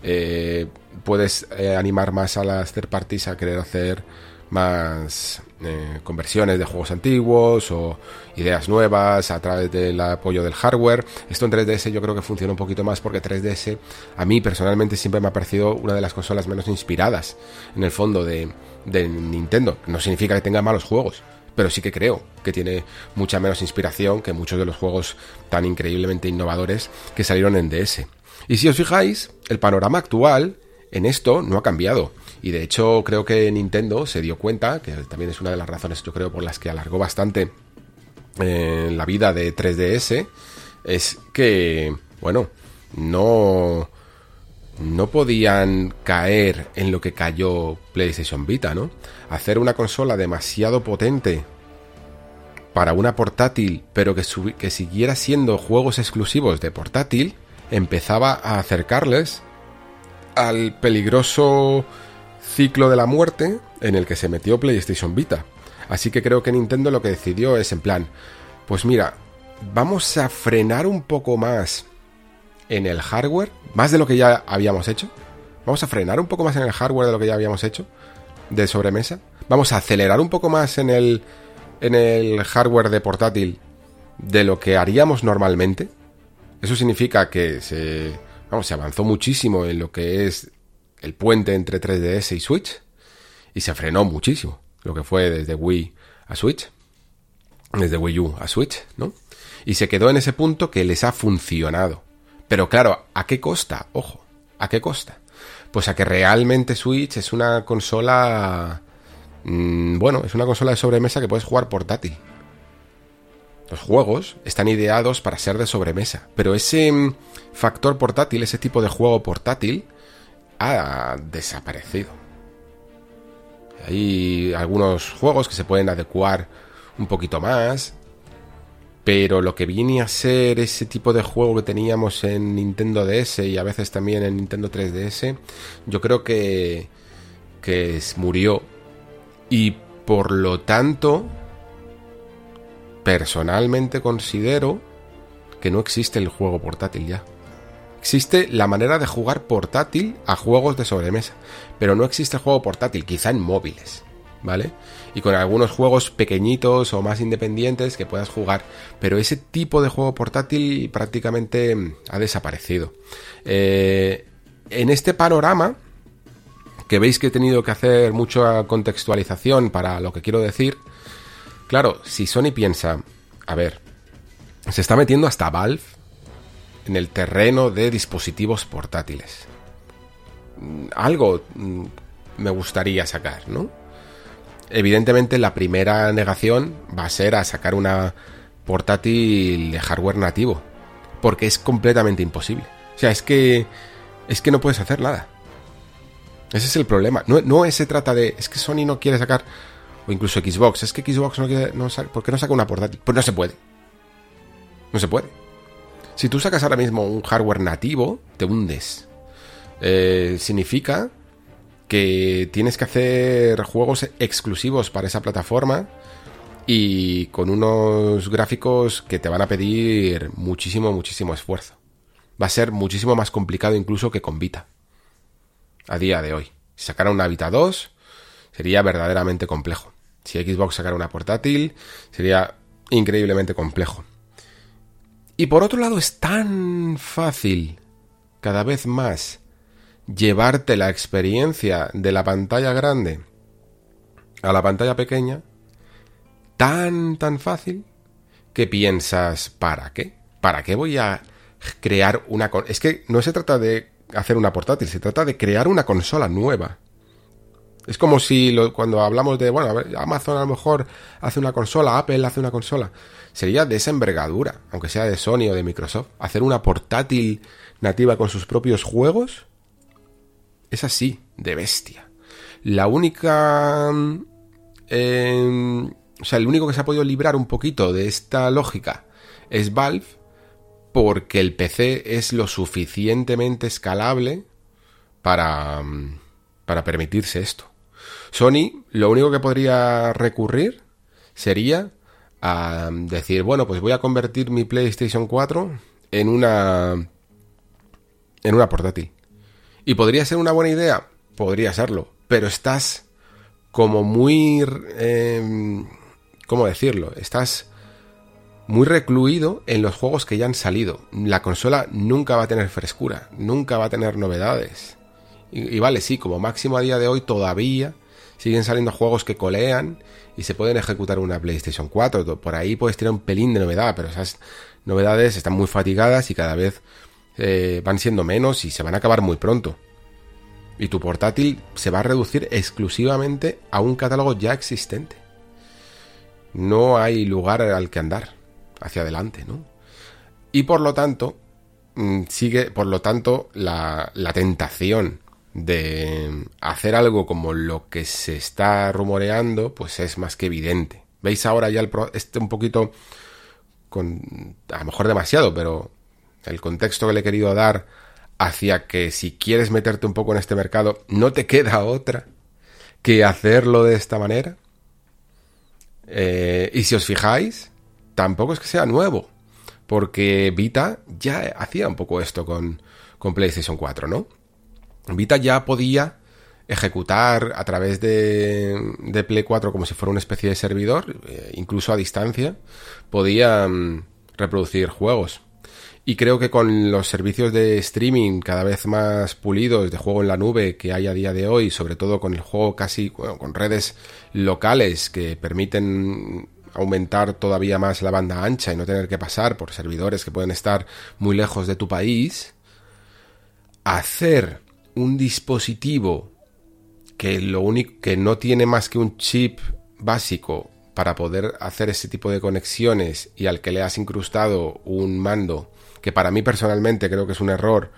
eh, puedes eh, animar más a las third parties a querer hacer más eh, conversiones de juegos antiguos o ideas nuevas a través del apoyo del hardware. Esto en 3DS yo creo que funciona un poquito más porque 3DS a mí personalmente siempre me ha parecido una de las consolas menos inspiradas en el fondo de, de Nintendo. No significa que tenga malos juegos, pero sí que creo que tiene mucha menos inspiración que muchos de los juegos tan increíblemente innovadores que salieron en DS. Y si os fijáis, el panorama actual en esto no ha cambiado. Y de hecho creo que Nintendo se dio cuenta, que también es una de las razones yo creo por las que alargó bastante eh, la vida de 3DS, es que, bueno, no, no podían caer en lo que cayó PlayStation Vita, ¿no? Hacer una consola demasiado potente para una portátil, pero que, que siguiera siendo juegos exclusivos de portátil, empezaba a acercarles al peligroso ciclo de la muerte en el que se metió PlayStation Vita. Así que creo que Nintendo lo que decidió es en plan, pues mira, vamos a frenar un poco más en el hardware, más de lo que ya habíamos hecho. Vamos a frenar un poco más en el hardware de lo que ya habíamos hecho de sobremesa. Vamos a acelerar un poco más en el en el hardware de portátil de lo que haríamos normalmente. Eso significa que se vamos, se avanzó muchísimo en lo que es el puente entre 3DS y Switch y se frenó muchísimo, lo que fue desde Wii a Switch, desde Wii U a Switch, ¿no? Y se quedó en ese punto que les ha funcionado. Pero claro, ¿a qué costa? Ojo, ¿a qué costa? Pues a que realmente Switch es una consola... Mmm, bueno, es una consola de sobremesa que puedes jugar portátil. Los juegos están ideados para ser de sobremesa, pero ese mm, factor portátil, ese tipo de juego portátil, ha desaparecido. Hay algunos juegos que se pueden adecuar un poquito más, pero lo que viene a ser ese tipo de juego que teníamos en Nintendo DS y a veces también en Nintendo 3DS, yo creo que, que murió. Y por lo tanto, personalmente considero que no existe el juego portátil ya. Existe la manera de jugar portátil a juegos de sobremesa, pero no existe juego portátil, quizá en móviles, ¿vale? Y con algunos juegos pequeñitos o más independientes que puedas jugar, pero ese tipo de juego portátil prácticamente ha desaparecido. Eh, en este panorama, que veis que he tenido que hacer mucha contextualización para lo que quiero decir, claro, si Sony piensa, a ver, se está metiendo hasta Valve en el terreno de dispositivos portátiles. Algo mm, me gustaría sacar, ¿no? Evidentemente la primera negación va a ser a sacar una portátil de hardware nativo, porque es completamente imposible. O sea, es que es que no puedes hacer nada. Ese es el problema. No, no se trata de es que Sony no quiere sacar o incluso Xbox, es que Xbox no quiere ¿por qué no saca una portátil? Pues no se puede. No se puede. Si tú sacas ahora mismo un hardware nativo, te hundes. Eh, significa que tienes que hacer juegos exclusivos para esa plataforma y con unos gráficos que te van a pedir muchísimo, muchísimo esfuerzo. Va a ser muchísimo más complicado incluso que con Vita. A día de hoy. Si sacara una Vita 2 sería verdaderamente complejo. Si Xbox sacara una portátil sería increíblemente complejo. Y por otro lado es tan fácil, cada vez más, llevarte la experiencia de la pantalla grande a la pantalla pequeña, tan, tan fácil, que piensas, ¿para qué? ¿Para qué voy a crear una... Es que no se trata de hacer una portátil, se trata de crear una consola nueva. Es como si cuando hablamos de, bueno, Amazon a lo mejor hace una consola, Apple hace una consola. Sería de esa envergadura, aunque sea de Sony o de Microsoft. Hacer una portátil nativa con sus propios juegos es así, de bestia. La única... Em, o sea, el único que se ha podido librar un poquito de esta lógica es Valve, porque el PC es lo suficientemente escalable para, para permitirse esto. Sony lo único que podría recurrir sería a decir, bueno, pues voy a convertir mi PlayStation 4 en una en una portátil. ¿Y podría ser una buena idea? Podría serlo, pero estás como muy eh, ¿cómo decirlo? Estás muy recluido en los juegos que ya han salido. La consola nunca va a tener frescura, nunca va a tener novedades. y vale, sí, como máximo a día de hoy todavía siguen saliendo juegos que colean y se pueden ejecutar una PlayStation 4. Por ahí puedes tener un pelín de novedad, pero esas novedades están muy fatigadas y cada vez eh, van siendo menos y se van a acabar muy pronto. Y tu portátil se va a reducir exclusivamente a un catálogo ya existente. No hay lugar al que andar hacia adelante, ¿no? Y por lo tanto, mm, sigue, por lo tanto, la, la tentación de hacer algo como lo que se está rumoreando, pues es más que evidente. Veis ahora ya el este un poquito con a lo mejor demasiado, pero el contexto que le he querido dar hacia que si quieres meterte un poco en este mercado, no te queda otra que hacerlo de esta manera. Eh, y si os fijáis, tampoco es que sea nuevo, porque Vita ya hacía un poco esto con, con PlayStation 4, ¿no? Vita ya podía ejecutar a través de, de Play 4 como si fuera una especie de servidor, eh, incluso a distancia, podía mm, reproducir juegos. Y creo que con los servicios de streaming cada vez más pulidos de juego en la nube que hay a día de hoy, sobre todo con el juego casi con redes locales que permiten aumentar todavía más la banda ancha y no tener que pasar por servidores que pueden estar muy lejos de tu país, hacer un dispositivo que lo único que no tiene más que un chip básico para poder hacer ese tipo de conexiones y al que le has incrustado un mando que para mí personalmente creo que es un error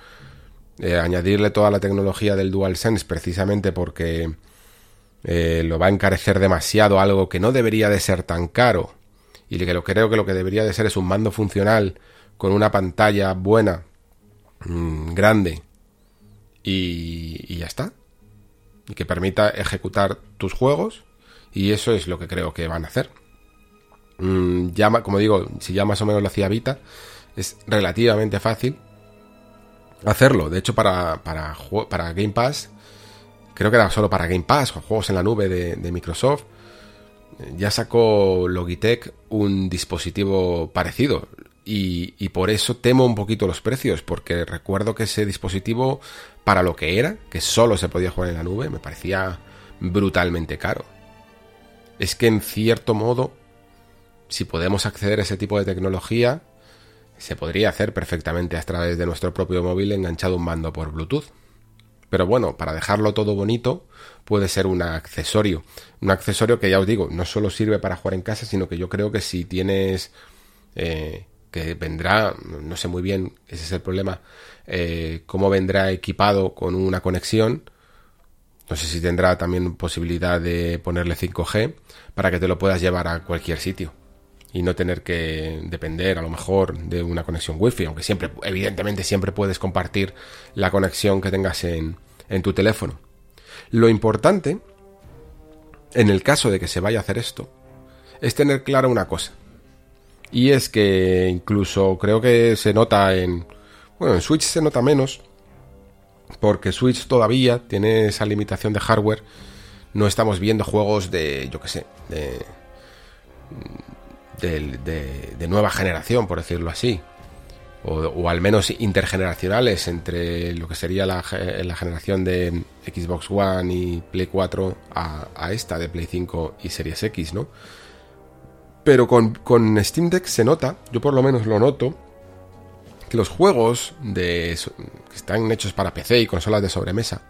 eh, añadirle toda la tecnología del DualSense precisamente porque eh, lo va a encarecer demasiado algo que no debería de ser tan caro y que lo creo que lo que debería de ser es un mando funcional con una pantalla buena, mm, grande y, y ya está. Y que permita ejecutar tus juegos y eso es lo que creo que van a hacer. Mm, ya, como digo, si ya más o menos lo hacía Vita, es relativamente fácil hacerlo. De hecho, para, para, para Game Pass, creo que era solo para Game Pass o juegos en la nube de, Microsoft, ya sacó Logitech un dispositivo parecido. Y, y, por eso temo un poquito los precios, porque recuerdo que ese dispositivo, para lo que era, que solo se podía jugar en la nube, me parecía brutalmente caro. Es que en cierto modo, si podemos acceder a ese tipo de tecnología, se podría hacer perfectamente a través de nuestro propio móvil enganchado un mando por Bluetooth. Pero bueno, para dejarlo todo bonito, puede ser un accesorio. Un accesorio que ya os digo, no solo sirve para jugar en casa, sino que yo creo que si tienes... Eh, que vendrá, no sé muy bien, ese es el problema, eh, cómo vendrá equipado con una conexión. No sé si tendrá también posibilidad de ponerle 5G para que te lo puedas llevar a cualquier sitio y no tener que depender a lo mejor de una conexión wifi, aunque siempre, evidentemente siempre puedes compartir la conexión que tengas en, en tu teléfono. Lo importante, en el caso de que se vaya a hacer esto, es tener clara una cosa. Y es que incluso creo que se nota en... Bueno, en Switch se nota menos, porque Switch todavía tiene esa limitación de hardware. No estamos viendo juegos de, yo qué sé, de de, nueva generación, por decirlo así. O, al menos intergeneracionales entre lo que sería la, generación de Xbox One y Play 4 a, esta de Play 5 y Series X, ¿no? Pero con, con, Steam Deck se nota, yo por lo menos lo noto, los juegos de, que están hechos para PC y consolas de sobremesa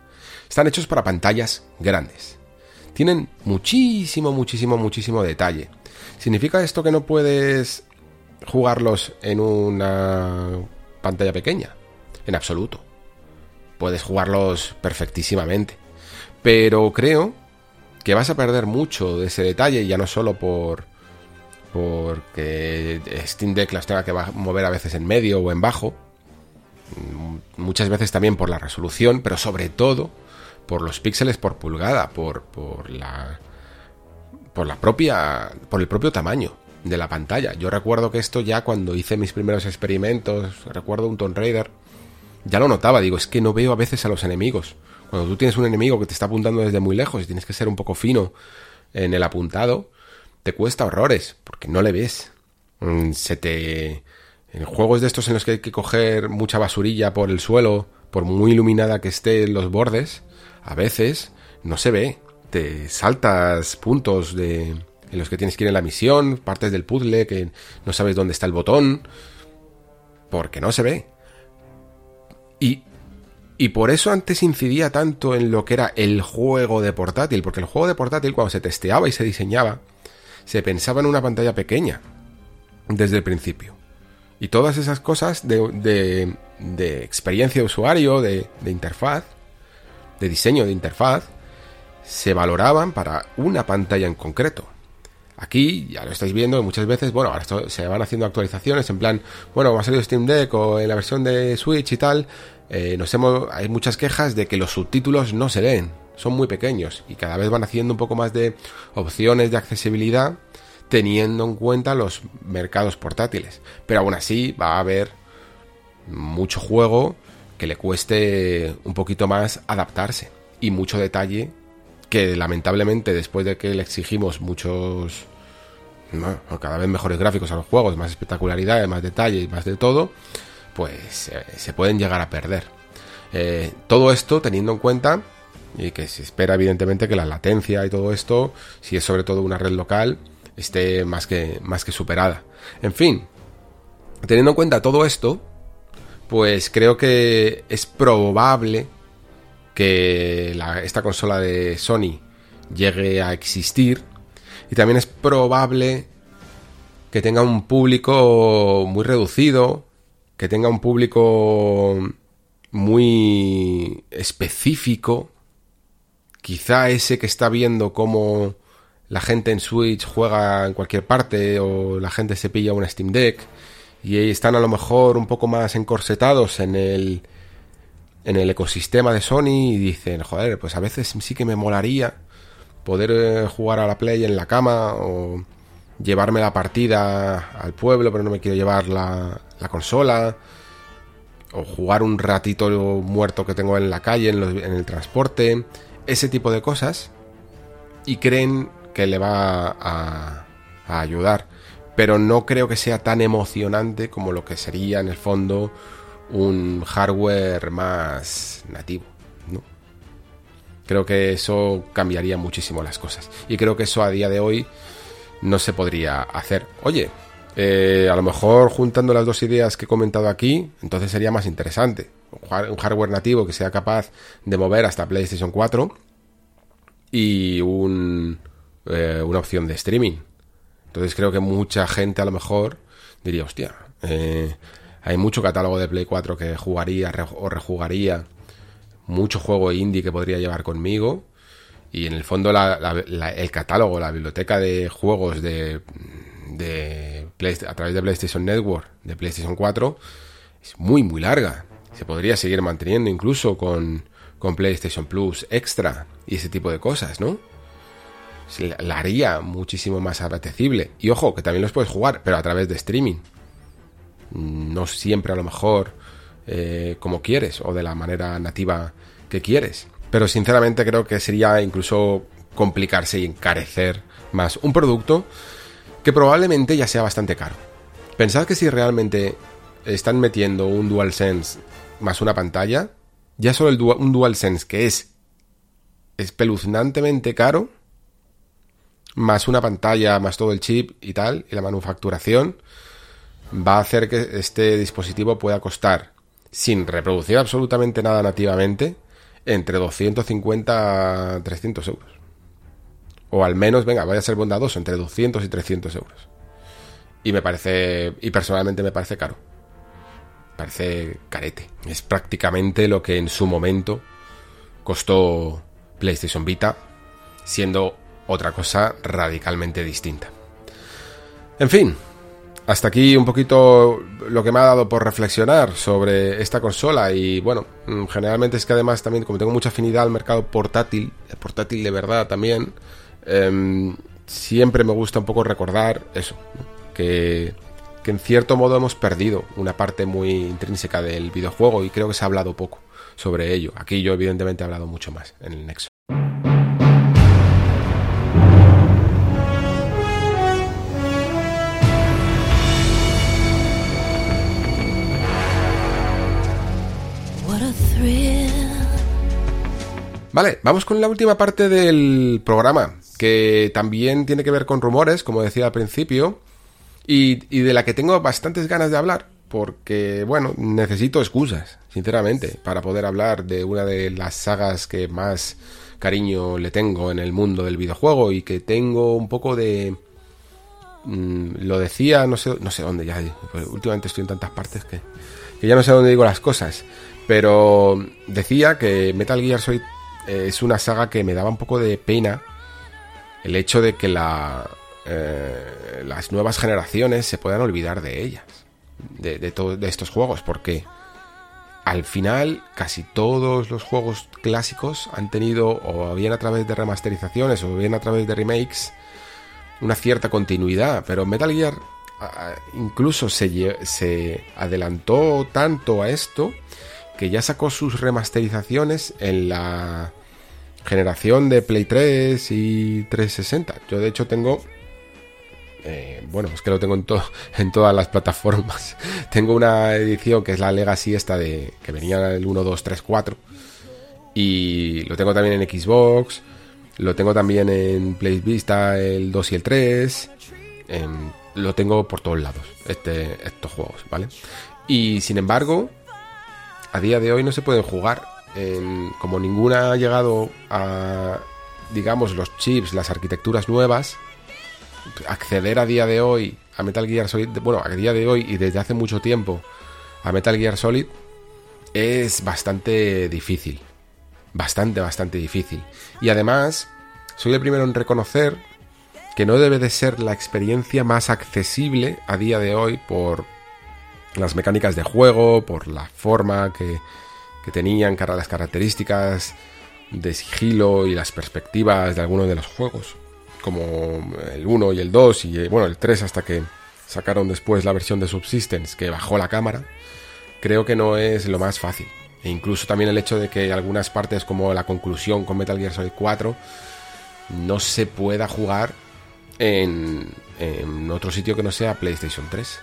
están hechos para pantallas grandes. Tienen muchísimo, muchísimo, muchísimo detalle. ¿Significa esto que no puedes jugarlos en una pantalla pequeña? En absoluto. Puedes jugarlos perfectísimamente. Pero creo que vas a perder mucho de ese detalle, ya no solo por porque Steam Deck las tenga que mover a veces en medio o en bajo, muchas veces también por la resolución, pero sobre todo por los píxeles por pulgada, por, por la por la propia por el propio tamaño de la pantalla. Yo recuerdo que esto ya cuando hice mis primeros experimentos, recuerdo un Tomb Raider, ya lo notaba, digo, es que no veo a veces a los enemigos. Cuando tú tienes un enemigo que te está apuntando desde muy lejos y tienes que ser un poco fino en el apuntado, te cuesta horrores, porque no le ves. Mm, se te... En juegos de estos en los que hay que coger mucha basurilla por el suelo, por muy iluminada que esté los bordes, a veces no se ve saltas puntos de, en los que tienes que ir en la misión, partes del puzzle que no sabes dónde está el botón, porque no se ve. Y, y por eso antes incidía tanto en lo que era el juego de portátil, porque el juego de portátil cuando se testeaba y se diseñaba, se pensaba en una pantalla pequeña desde el principio. Y todas esas cosas de, de, experiencia de usuario, de, interfaz, de diseño de interfaz, se valoraban para una pantalla en concreto. Aquí ya lo estáis viendo muchas veces, bueno, ahora se van haciendo actualizaciones en plan, bueno, ha salido Steam Deck o en la versión de Switch y tal, eh, nos hemos, hay muchas quejas de que los subtítulos no se leen, son muy pequeños y cada vez van haciendo un poco más de opciones de accesibilidad teniendo en cuenta los mercados portátiles. Pero aún así va a haber mucho juego que le cueste un poquito más adaptarse y mucho detalle que lamentablemente después de que le exigimos muchos, cada vez mejores gráficos a los juegos, más espectacularidad, más detalle y más de todo, pues eh, se pueden llegar a perder. Eh, todo esto teniendo en cuenta y que se espera evidentemente que la latencia y todo esto, si es sobre todo una red local, esté más que, más que superada. En fin, teniendo en cuenta todo esto, pues creo que es probable que esta consola de Sony llegue a existir y también es probable que tenga un público muy reducido, que tenga un público muy específico, quizá ese que está viendo cómo la gente en Switch juega en cualquier parte o la gente se pilla una Steam Deck y están a lo mejor un poco más encorsetados en el en el ecosistema de Sony y dicen, joder, pues a veces sí que me molaría poder eh, jugar a la Play en la cama o llevarme la partida al pueblo, pero no me quiero llevar la, la consola o jugar un ratito muerto que tengo en la calle, en, en el transporte, ese tipo de cosas y creen que le va a, ayudar pero no creo que sea tan emocionante como lo que sería en el fondo un hardware más nativo, ¿no? Creo que eso cambiaría muchísimo las cosas. Y creo que eso a día de hoy no se podría hacer. Oye, eh, a lo mejor juntando las dos ideas que he comentado aquí, entonces sería más interesante. Un hardware nativo que sea capaz de mover hasta PlayStation 4 y un, eh, una opción de streaming. Entonces creo que mucha gente a lo mejor diría, hostia, eh, hay mucho catálogo de Play 4 que jugaría o rejugaría, mucho juego indie que podría llevar conmigo. Y en el fondo el catálogo, la biblioteca de juegos de, de a través de PlayStation Network, de PlayStation 4, es muy, muy larga. Se podría seguir manteniendo incluso con, con PlayStation Plus Extra y ese tipo de cosas, ¿no? Se la haría muchísimo más apetecible. Y ojo, que también los puedes jugar, pero a través de streaming no siempre a lo mejor eh, como quieres o de la manera nativa que quieres. Pero sinceramente creo que sería incluso complicarse y encarecer más un producto que probablemente ya sea bastante caro. Pensad que si realmente están metiendo un DualSense más una pantalla, ya solo el un DualSense que es espeluznantemente caro, más una pantalla, más todo el chip y tal, y la manufacturación, va a hacer que este dispositivo pueda costar, sin reproducir absolutamente nada nativamente, entre 250 a 300 euros. O al menos, venga, vaya a ser bondadoso, entre 200 y 300 euros. Y me parece, y personalmente me parece caro. Parece carete. Es prácticamente lo que en su momento costó PlayStation Vita, siendo otra cosa radicalmente distinta. En fin, hasta aquí un poquito lo que me ha dado por reflexionar sobre esta consola y bueno, mm, generalmente es que además también como tengo mucha afinidad al mercado portátil, portátil de verdad también, em, siempre me gusta un poco recordar eso, que, que en cierto modo hemos perdido una parte muy intrínseca del videojuego y creo que se ha hablado poco sobre ello. Aquí yo evidentemente he hablado mucho más en el Nexo. Vale, vamos con la última parte del programa, que también tiene que ver con rumores, como decía al principio, y, de la que tengo bastantes ganas de hablar, porque, bueno, necesito excusas, sinceramente, para poder hablar de una de las sagas que más cariño le tengo en el mundo del videojuego y que tengo un poco de... Mm, lo decía, no sé, no sé dónde ya, pues últimamente estoy en tantas partes que, que ya no sé dónde digo las cosas, pero decía que Metal Gear Solid es una saga que me daba un poco de pena el hecho de que la, eh, las nuevas generaciones se puedan olvidar de ellas, de, de estos juegos, porque al final casi todos los juegos clásicos han tenido, o bien a través de remasterizaciones, o bien a través de remakes, una cierta continuidad, pero Metal Gear incluso se, se adelantó tanto a esto que ya sacó sus remasterizaciones en la generación de Play 3 y 360. Yo de hecho tengo eh, bueno, es que lo tengo en, [LAUGHS] en todas las plataformas. [LAUGHS] tengo una edición que es la Legacy esta de que venía el 1, 2, 3, 4. Y lo tengo también en Xbox. Lo tengo también en Play Vista el 2 y el 3. lo tengo por todos lados, este, estos juegos, ¿vale? Y sin embargo, a día de hoy no se pueden jugar. Como ninguna ha llegado a, digamos, los chips, las arquitecturas nuevas, acceder a día de hoy a Metal Gear Solid, bueno, a día de hoy y desde hace mucho tiempo a Metal Gear Solid es bastante difícil. Bastante, bastante difícil. Y además, soy el primero en reconocer que no debe de ser la experiencia más accesible a día de hoy por las mecánicas de juego, por la forma que, que tenían, las características de sigilo y las perspectivas de algunos de los juegos, como el 1 y el 2 y bueno, el 3 hasta que sacaron después la versión de Subsistence que bajó la cámara, creo que no es lo más fácil. E incluso también el hecho de que algunas partes como la conclusión con Metal Gear Solid 4 no se pueda jugar en, en otro sitio que no sea PlayStation 3.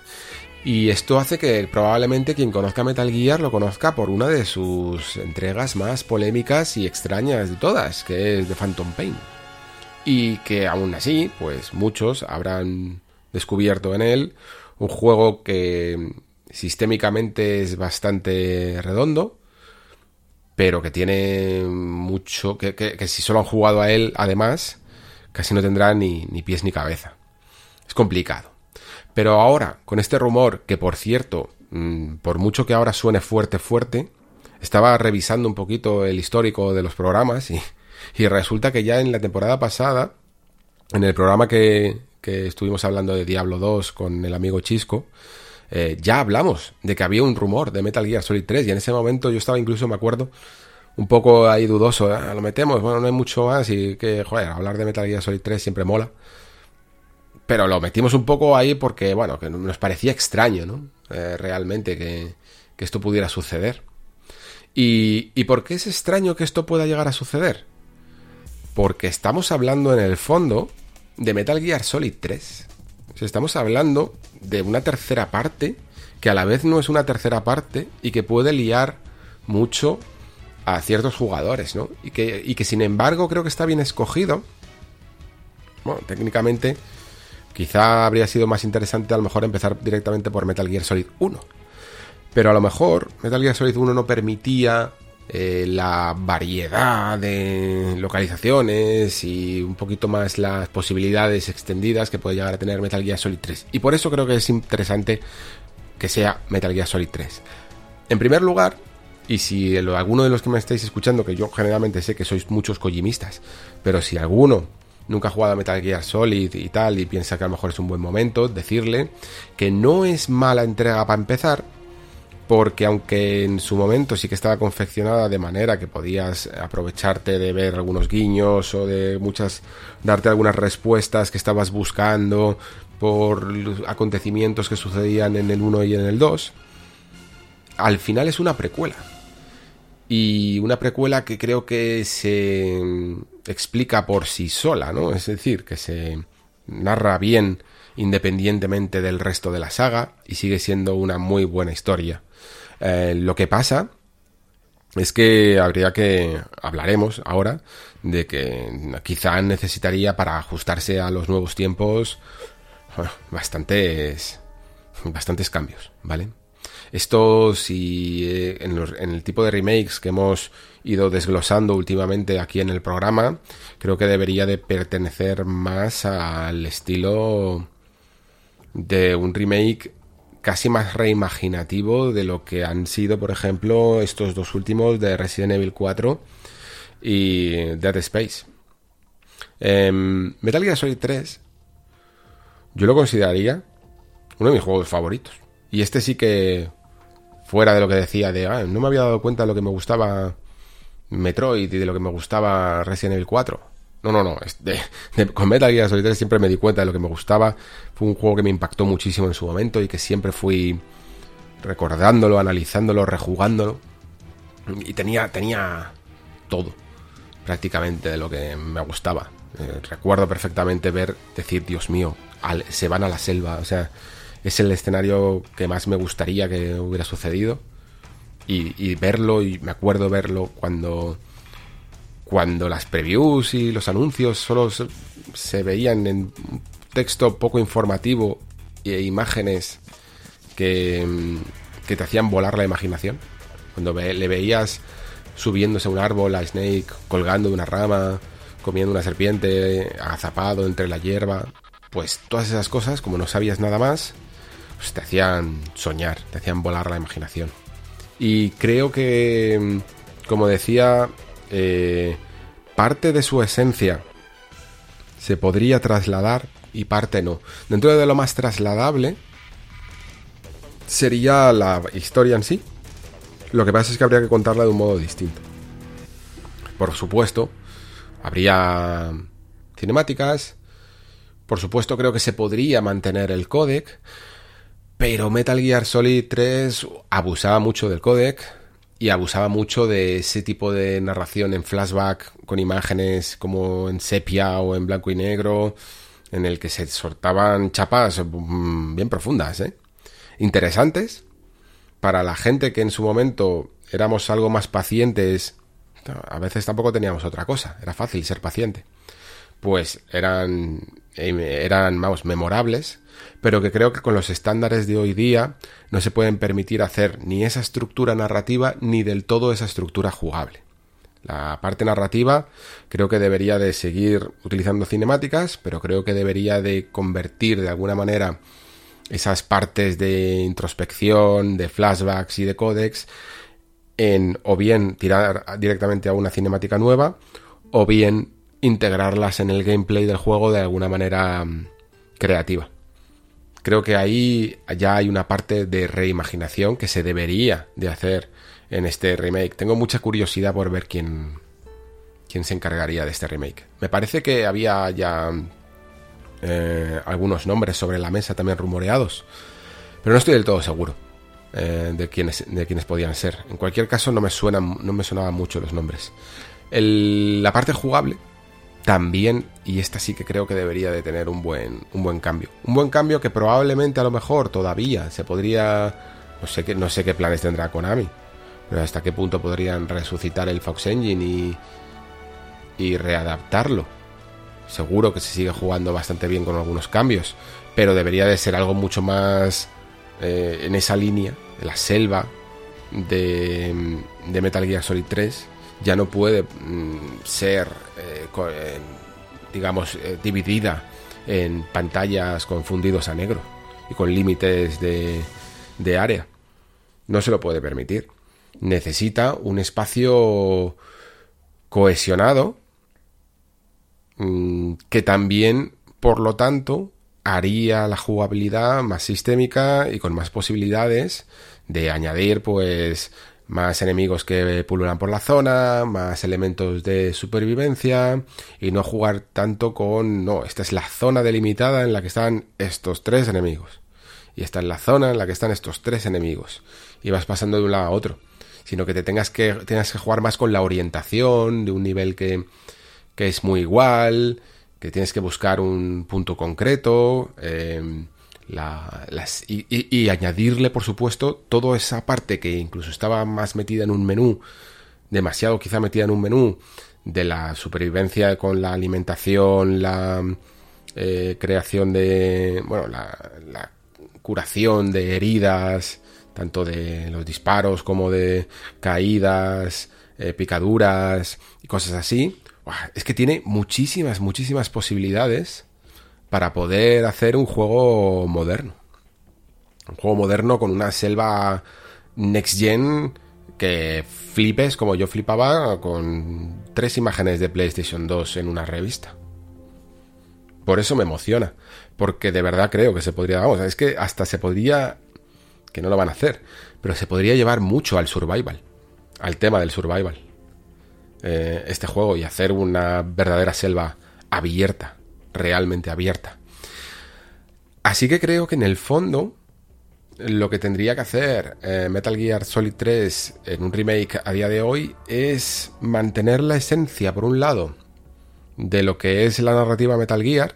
Y esto hace que probablemente quien conozca Metal Gear lo conozca por una de sus entregas más polémicas y extrañas de todas, que es The Phantom Pain. Y que aún así, pues muchos habrán descubierto en él un juego que sistémicamente es bastante redondo, pero que tiene mucho, que, que, si solo han jugado a él, además, casi no tendrá ni, ni pies ni cabeza. Es complicado. Pero ahora, con este rumor, que por cierto, mm, por mucho que ahora suene fuerte, fuerte, estaba revisando un poquito el histórico de los programas y, y resulta que ya en la temporada pasada, en el programa que, que estuvimos hablando de Diablo 2 con el amigo Chisco, eh, ya hablamos de que había un rumor de Metal Gear Solid 3 y en ese momento yo estaba incluso, me acuerdo, un poco ahí dudoso, ah, lo metemos, bueno, no hay mucho más y que, joder, hablar de Metal Gear Solid 3 siempre mola pero lo metimos un poco ahí porque, bueno, que nos parecía extraño, ¿no? Eh, realmente que, esto pudiera suceder. ¿Y, ¿Y por qué es extraño que esto pueda llegar a suceder? Porque estamos hablando en el fondo de Metal Gear Solid 3. estamos hablando de una tercera parte que a la vez no es una tercera parte y que puede liar mucho a ciertos jugadores, ¿no? Y que, y que sin embargo creo que está bien escogido. Bueno, técnicamente Quizá habría sido más interesante a lo mejor empezar directamente por Metal Gear Solid 1. Pero a lo mejor Metal Gear Solid 1 no permitía eh, la variedad de localizaciones y un poquito más las posibilidades extendidas que puede llegar a tener Metal Gear Solid 3. Y por eso creo que es interesante que sea Metal Gear Solid 3. En primer lugar, y si alguno de los que me estáis escuchando, que yo generalmente sé que sois muchos kojimistas, pero si alguno nunca ha jugado a Metal Gear Solid y tal, y piensa que a lo mejor es un buen momento, decirle que no es mala entrega para empezar, porque aunque en su momento sí que estaba confeccionada de manera que podías aprovecharte de ver algunos guiños o de muchas darte algunas respuestas que estabas buscando por acontecimientos que sucedían en el 1 y en el 2, al final es una precuela. Y una precuela que creo que se explica por sí sola, ¿no? Es decir, que se narra bien independientemente del resto de la saga y sigue siendo una muy buena historia. Eh, lo que pasa es que habría que hablaremos ahora de que quizá necesitaría para ajustarse a los nuevos tiempos bastantes bastantes cambios, ¿vale? Esto si eh, en, en el tipo de remakes que hemos ido desglosando últimamente aquí en el programa, creo que debería de pertenecer más al estilo de un remake casi más reimaginativo de lo que han sido, por ejemplo, estos dos últimos de Resident Evil 4 y Dead Space. Em, Metal Gear Solid 3 yo lo consideraría uno de mis juegos favoritos. Y este sí que, fuera de lo que decía de, ah, no me había dado cuenta de lo que me gustaba Metroid y de lo que me gustaba Resident Evil 4. No, no, no. con Metal Gear Solid 3 siempre me di cuenta de lo que me gustaba. Fue un juego que me impactó muchísimo en su momento y que siempre fui recordándolo, analizándolo, rejugándolo. Y tenía, tenía todo, prácticamente, de lo que me gustaba. Eh, recuerdo perfectamente ver, decir, Dios mío, se van a la selva. O sea, es el escenario que más me gustaría que hubiera sucedido. Y, verlo, y me acuerdo verlo cuando, cuando las previews y los anuncios solo se, veían en texto poco informativo e imágenes que, que te hacían volar la imaginación. Cuando le veías subiéndose a un árbol a Snake, colgando de una rama, comiendo una serpiente, agazapado entre la hierba, pues todas esas cosas, como no sabías nada más, pues te hacían soñar, te hacían volar la imaginación. Y creo que, como decía, eh, parte de su esencia se podría trasladar y parte no. Dentro de lo más trasladable sería la historia en sí. Lo que pasa es que habría que contarla de un modo distinto. Por supuesto, habría cinemáticas. Por supuesto, creo que se podría mantener el codec. Pero Metal Gear Solid 3 abusaba mucho del codec y abusaba mucho de ese tipo de narración en flashback con imágenes como en sepia o en blanco y negro, en el que se soltaban chapas mm, bien profundas, ¿eh? interesantes para la gente que en su momento éramos algo más pacientes a veces tampoco teníamos otra cosa, era fácil ser paciente. Pues eran, eran, vamos, memorables, pero que creo que con los estándares de hoy día no se pueden permitir hacer ni esa estructura narrativa ni del todo esa estructura jugable. La parte narrativa creo que debería de seguir utilizando cinemáticas, pero creo que debería de convertir de alguna manera esas partes de introspección, de flashbacks y de códex en o bien tirar directamente a una cinemática nueva o bien integrarlas en el gameplay del juego de alguna manera mm, creativa. Creo que ahí ya hay una parte de reimaginación que se debería de hacer en este remake. Tengo mucha curiosidad por ver quién, quién se encargaría de este remake. Me parece que había ya eh, algunos nombres sobre la mesa también rumoreados, pero no estoy del todo seguro. Eh, de, quienes, de quienes podían ser. En cualquier caso, no me, suenan, no me sonaban mucho los nombres. la parte jugable también, y esta sí que creo que debería de tener un buen, un buen cambio. Un buen cambio que probablemente a lo mejor todavía se podría... No sé, qué, no sé qué planes tendrá Konami, pero hasta qué punto podrían resucitar el Fox Engine y, y readaptarlo. Seguro que se sigue jugando bastante bien con algunos cambios, pero debería de ser algo mucho más eh, en esa línea, de la selva de, Metal Gear Solid 3, ya no puede mm, ser, eh, eh, digamos, dividida en pantallas con fundidos a negro y con límites de, de área. No se lo puede permitir. Necesita un espacio cohesionado mm, que también, por lo tanto, haría la jugabilidad más sistémica y con más posibilidades de añadir pues más enemigos que pululan por la zona, más elementos de supervivencia y no jugar tanto con no, esta es la zona delimitada en la que están estos tres enemigos. Y esta es la zona en la que están estos tres enemigos. Y vas pasando de un lado a otro, sino que te tengas que tengas que jugar más con la orientación de un nivel que que es muy igual, que tienes que buscar un punto concreto em, las, y, añadirle, por supuesto, toda esa parte que incluso estaba más metida en un menú, demasiado quizá metida en un menú, de la supervivencia con la alimentación, la eh, creación de, bueno, la, curación de heridas, tanto de los disparos como de caídas, eh, picaduras y cosas así, es que tiene muchísimas, muchísimas posibilidades para poder hacer un juego moderno. Un juego moderno con una selva next gen que flipes como yo flipaba con tres imágenes de PlayStation 2 en una revista. Por eso me emociona, porque de verdad creo que se podría, vamos, es que hasta se podría, que no lo van a hacer, pero se podría llevar mucho al survival, al tema del survival. Eh, este juego y hacer una verdadera selva abierta, realmente abierta. Así que creo que en el fondo lo que tendría que hacer eh, Metal Gear Solid 3 en un remake a día de hoy es mantener la esencia, por un lado, de lo que es la narrativa Metal Gear,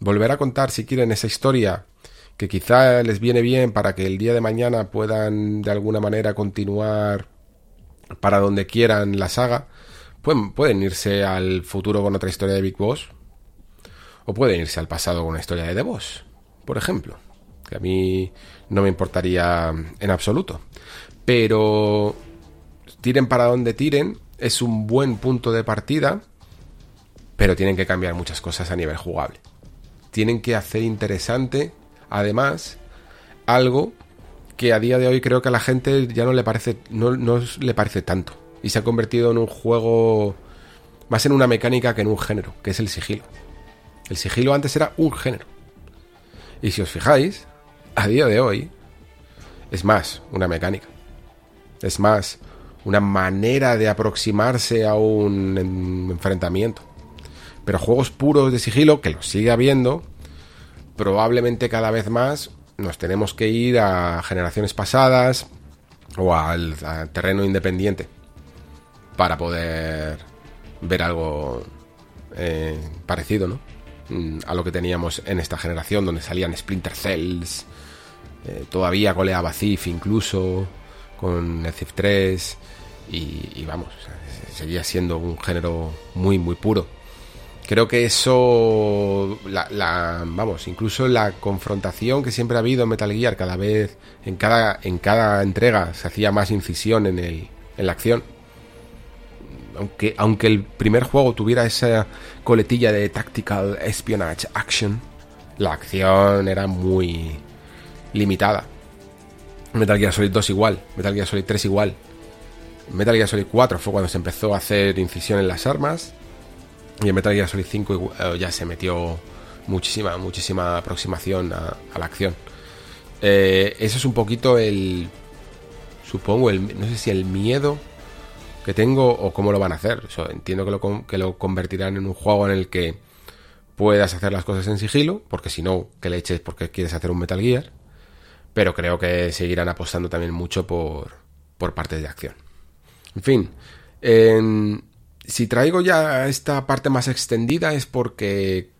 volver a contar si quieren esa historia que quizá les viene bien para que el día de mañana puedan de alguna manera continuar para donde quieran la saga, pueden, pueden irse al futuro con otra historia de Big Boss o pueden irse al pasado con una historia de The Boss, por ejemplo, que a mí no me importaría en absoluto. Pero tiren para donde tiren, es un buen punto de partida, pero tienen que cambiar muchas cosas a nivel jugable. Tienen que hacer interesante además, algo que a día de hoy creo que a la gente ya no le parece, no, le parece tanto. Y se ha convertido en un juego más en una mecánica que en un género, que es el sigilo. El sigilo antes era un género. Y si os fijáis, a día de hoy es más una mecánica. Es más una manera de aproximarse a un enfrentamiento. Pero juegos puros de sigilo, que los sigue habiendo, probablemente cada vez más nos tenemos que ir a generaciones pasadas o al, terreno independiente para poder ver algo eh, parecido, ¿no? Mm, a lo que teníamos en esta generación, donde salían Splinter Cells, eh, todavía goleaba Cif incluso, con el Cif 3, y, y vamos, seguía siendo un género muy, muy puro. Creo que eso, la, vamos, incluso la confrontación que siempre ha habido en Metal Gear, cada vez, en cada, en cada entrega se hacía más incisión en, el, en la acción. Aunque, aunque el primer juego tuviera esa coletilla de Tactical Espionage Action, la acción era muy limitada. Metal Gear Solid 2 igual, Metal Gear Solid 3 igual. Metal Gear Solid 4 fue cuando se empezó a hacer incisión en las armas y en Metal Gear Solid 5 eh, ya se metió muchísima, muchísima aproximación a, la acción. Eh, eso es un poquito el. Supongo, el, no sé si el miedo que tengo o cómo lo van a hacer. entiendo que lo, que lo convertirán en un juego en el que puedas hacer las cosas en sigilo, porque si no, que le eches porque quieres hacer un Metal Gear. Pero creo que seguirán apostando también mucho por, por partes de acción. En fin, si traigo ya esta parte más extendida es porque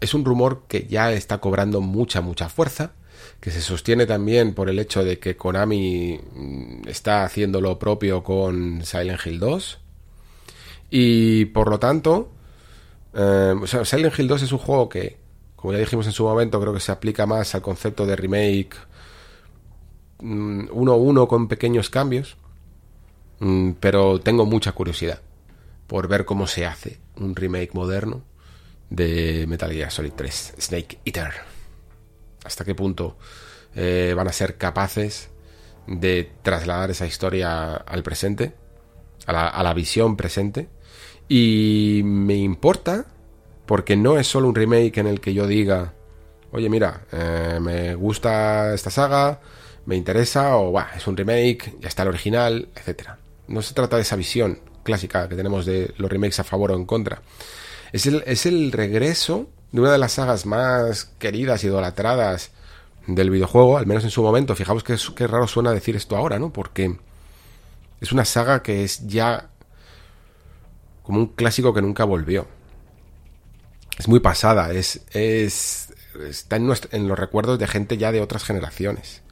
es un rumor que ya está cobrando mucha, mucha fuerza, que se sostiene también por el hecho de que Konami mm, está haciendo lo propio con Silent Hill 2. Y por lo tanto, eh, Silent Hill 2 es un juego que, como ya dijimos en su momento, creo que se aplica más al concepto de remake 1-1 mm, con pequeños cambios. Mm, pero tengo mucha curiosidad por ver cómo se hace un remake moderno de Metal Gear Solid 3, Snake Eater. Hasta qué punto eh, van a ser capaces de trasladar esa historia al presente, a la, visión presente. Y me importa porque no es solo un remake en el que yo diga, oye mira, eh, me gusta esta saga, me interesa, o es un remake, ya está el original, etc. No se trata de esa visión, clásica que tenemos de los remakes a favor o en contra. Es el, es el regreso de una de las sagas más queridas idolatradas del videojuego, al menos en su momento. Fijaos que, que raro suena decir esto ahora, ¿no? Porque es una saga que es ya como un clásico que nunca volvió. Es muy pasada, es, es está en, en los recuerdos de gente ya de otras generaciones.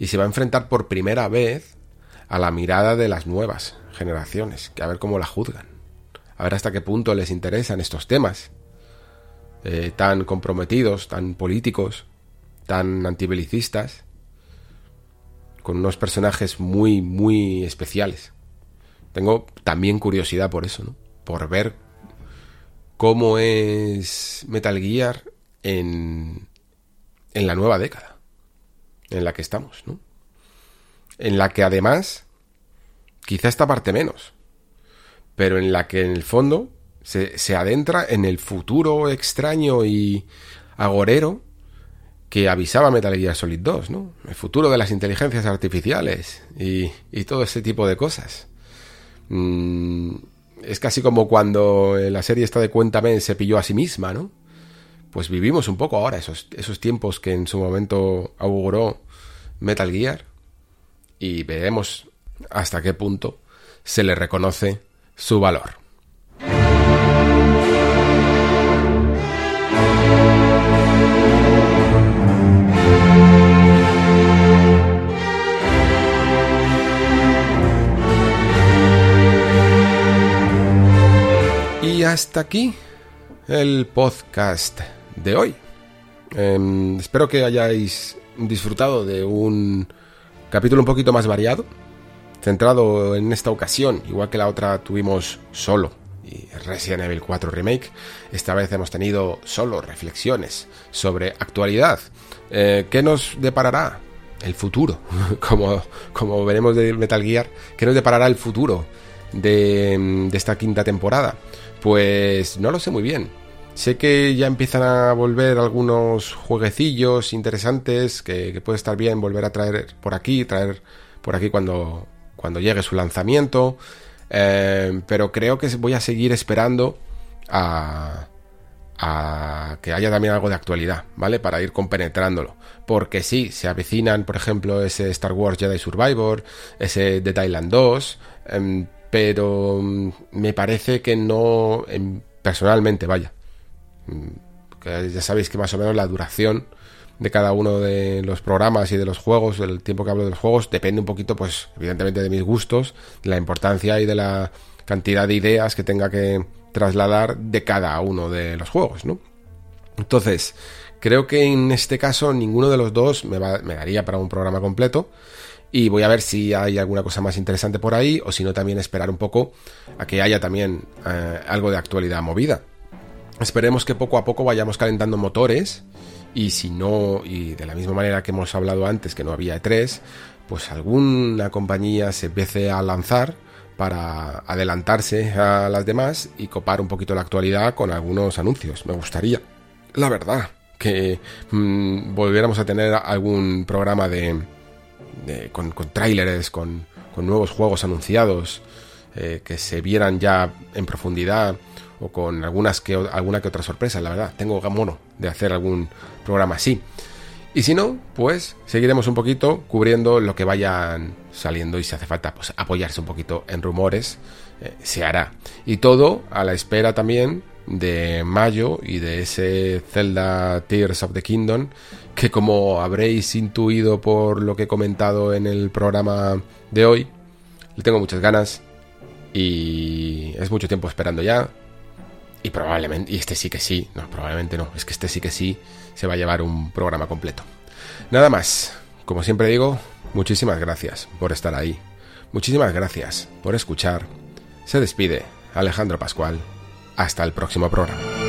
Y se va a enfrentar por primera vez a la mirada de las nuevas generaciones, que a ver cómo la juzgan, a ver hasta qué punto les interesan estos temas eh, tan comprometidos, tan políticos, tan antibelicistas, con unos personajes muy, muy especiales. Tengo también curiosidad por eso, ¿no? Por ver cómo es Metal Gear en, en la nueva década en la que estamos, ¿no? En la que además Quizá esta parte menos, pero en la que en el fondo se, adentra en el futuro extraño y agorero que avisaba Metal Gear Solid 2, ¿no? El futuro de las inteligencias artificiales y, todo ese tipo de cosas. Mm, es casi como cuando la serie esta de Cuéntame se pilló a sí misma, ¿no? Pues vivimos un poco ahora esos, esos tiempos que en su momento auguró Metal Gear y veremos hasta qué punto se le reconoce su valor. Hasta aquí el podcast de hoy. Em, espero que hayáis disfrutado de un capítulo un poquito más variado, centrado en esta ocasión, igual que la otra tuvimos solo y Resident Evil 4 Remake, esta vez hemos tenido solo reflexiones sobre actualidad. Eh, ¿Qué nos deparará el futuro? [LAUGHS] como, como veremos de Metal Gear, ¿qué nos deparará el futuro de, esta quinta temporada? Pues no lo sé muy bien. Sé que ya empiezan a volver algunos jueguecillos interesantes que, puede estar bien volver a traer por aquí, traer por aquí cuando, cuando llegue su lanzamiento. Eh, pero creo que voy a seguir esperando a, a que haya también algo de actualidad, ¿vale? Para ir compenetrándolo. Porque sí, se avecinan, por ejemplo, ese Star Wars Jedi Survivor, ese de Thailand 2, em, pero mm, me parece que no, em, personalmente, vaya. Mm, ya sabéis que más o menos la duración de cada uno de los programas y de los juegos, el tiempo que hablo de los juegos, depende un poquito, pues, evidentemente de mis gustos, de la importancia y de la cantidad de ideas que tenga que trasladar de cada uno de los juegos, ¿no? Entonces, creo que en este caso ninguno de los dos me, me daría para un programa completo. Y voy a ver si hay alguna cosa más interesante por ahí, o si no, también esperar un poco a que haya también eh, algo de actualidad movida. Esperemos que poco a poco vayamos calentando motores y si no, y de la misma manera que hemos hablado antes que no había E3, pues alguna compañía se empiece a lanzar para adelantarse a las demás y copar un poquito la actualidad con algunos anuncios. Me gustaría, la verdad, que mm, volviéramos a tener algún programa de, con, tráileres, con, con, nuevos juegos anunciados, eh, que se vieran ya en profundidad o con algunas que, alguna que otra sorpresa, la verdad. Tengo mono de hacer algún programa así. Y si no, pues seguiremos un poquito cubriendo lo que vayan saliendo y si hace falta pues apoyarse un poquito en rumores, eh, se hará. Y todo a la espera también de mayo y de ese Zelda Tears of the Kingdom que como habréis intuido por lo que he comentado en el programa de hoy, le tengo muchas ganas y es mucho tiempo esperando ya, y probablemente, y este sí que sí, no, probablemente no, es que este sí que sí se va a llevar un programa completo. Nada más, como siempre digo, muchísimas gracias por estar ahí. Muchísimas gracias por escuchar. Se despide Alejandro Pascual. Hasta el próximo programa.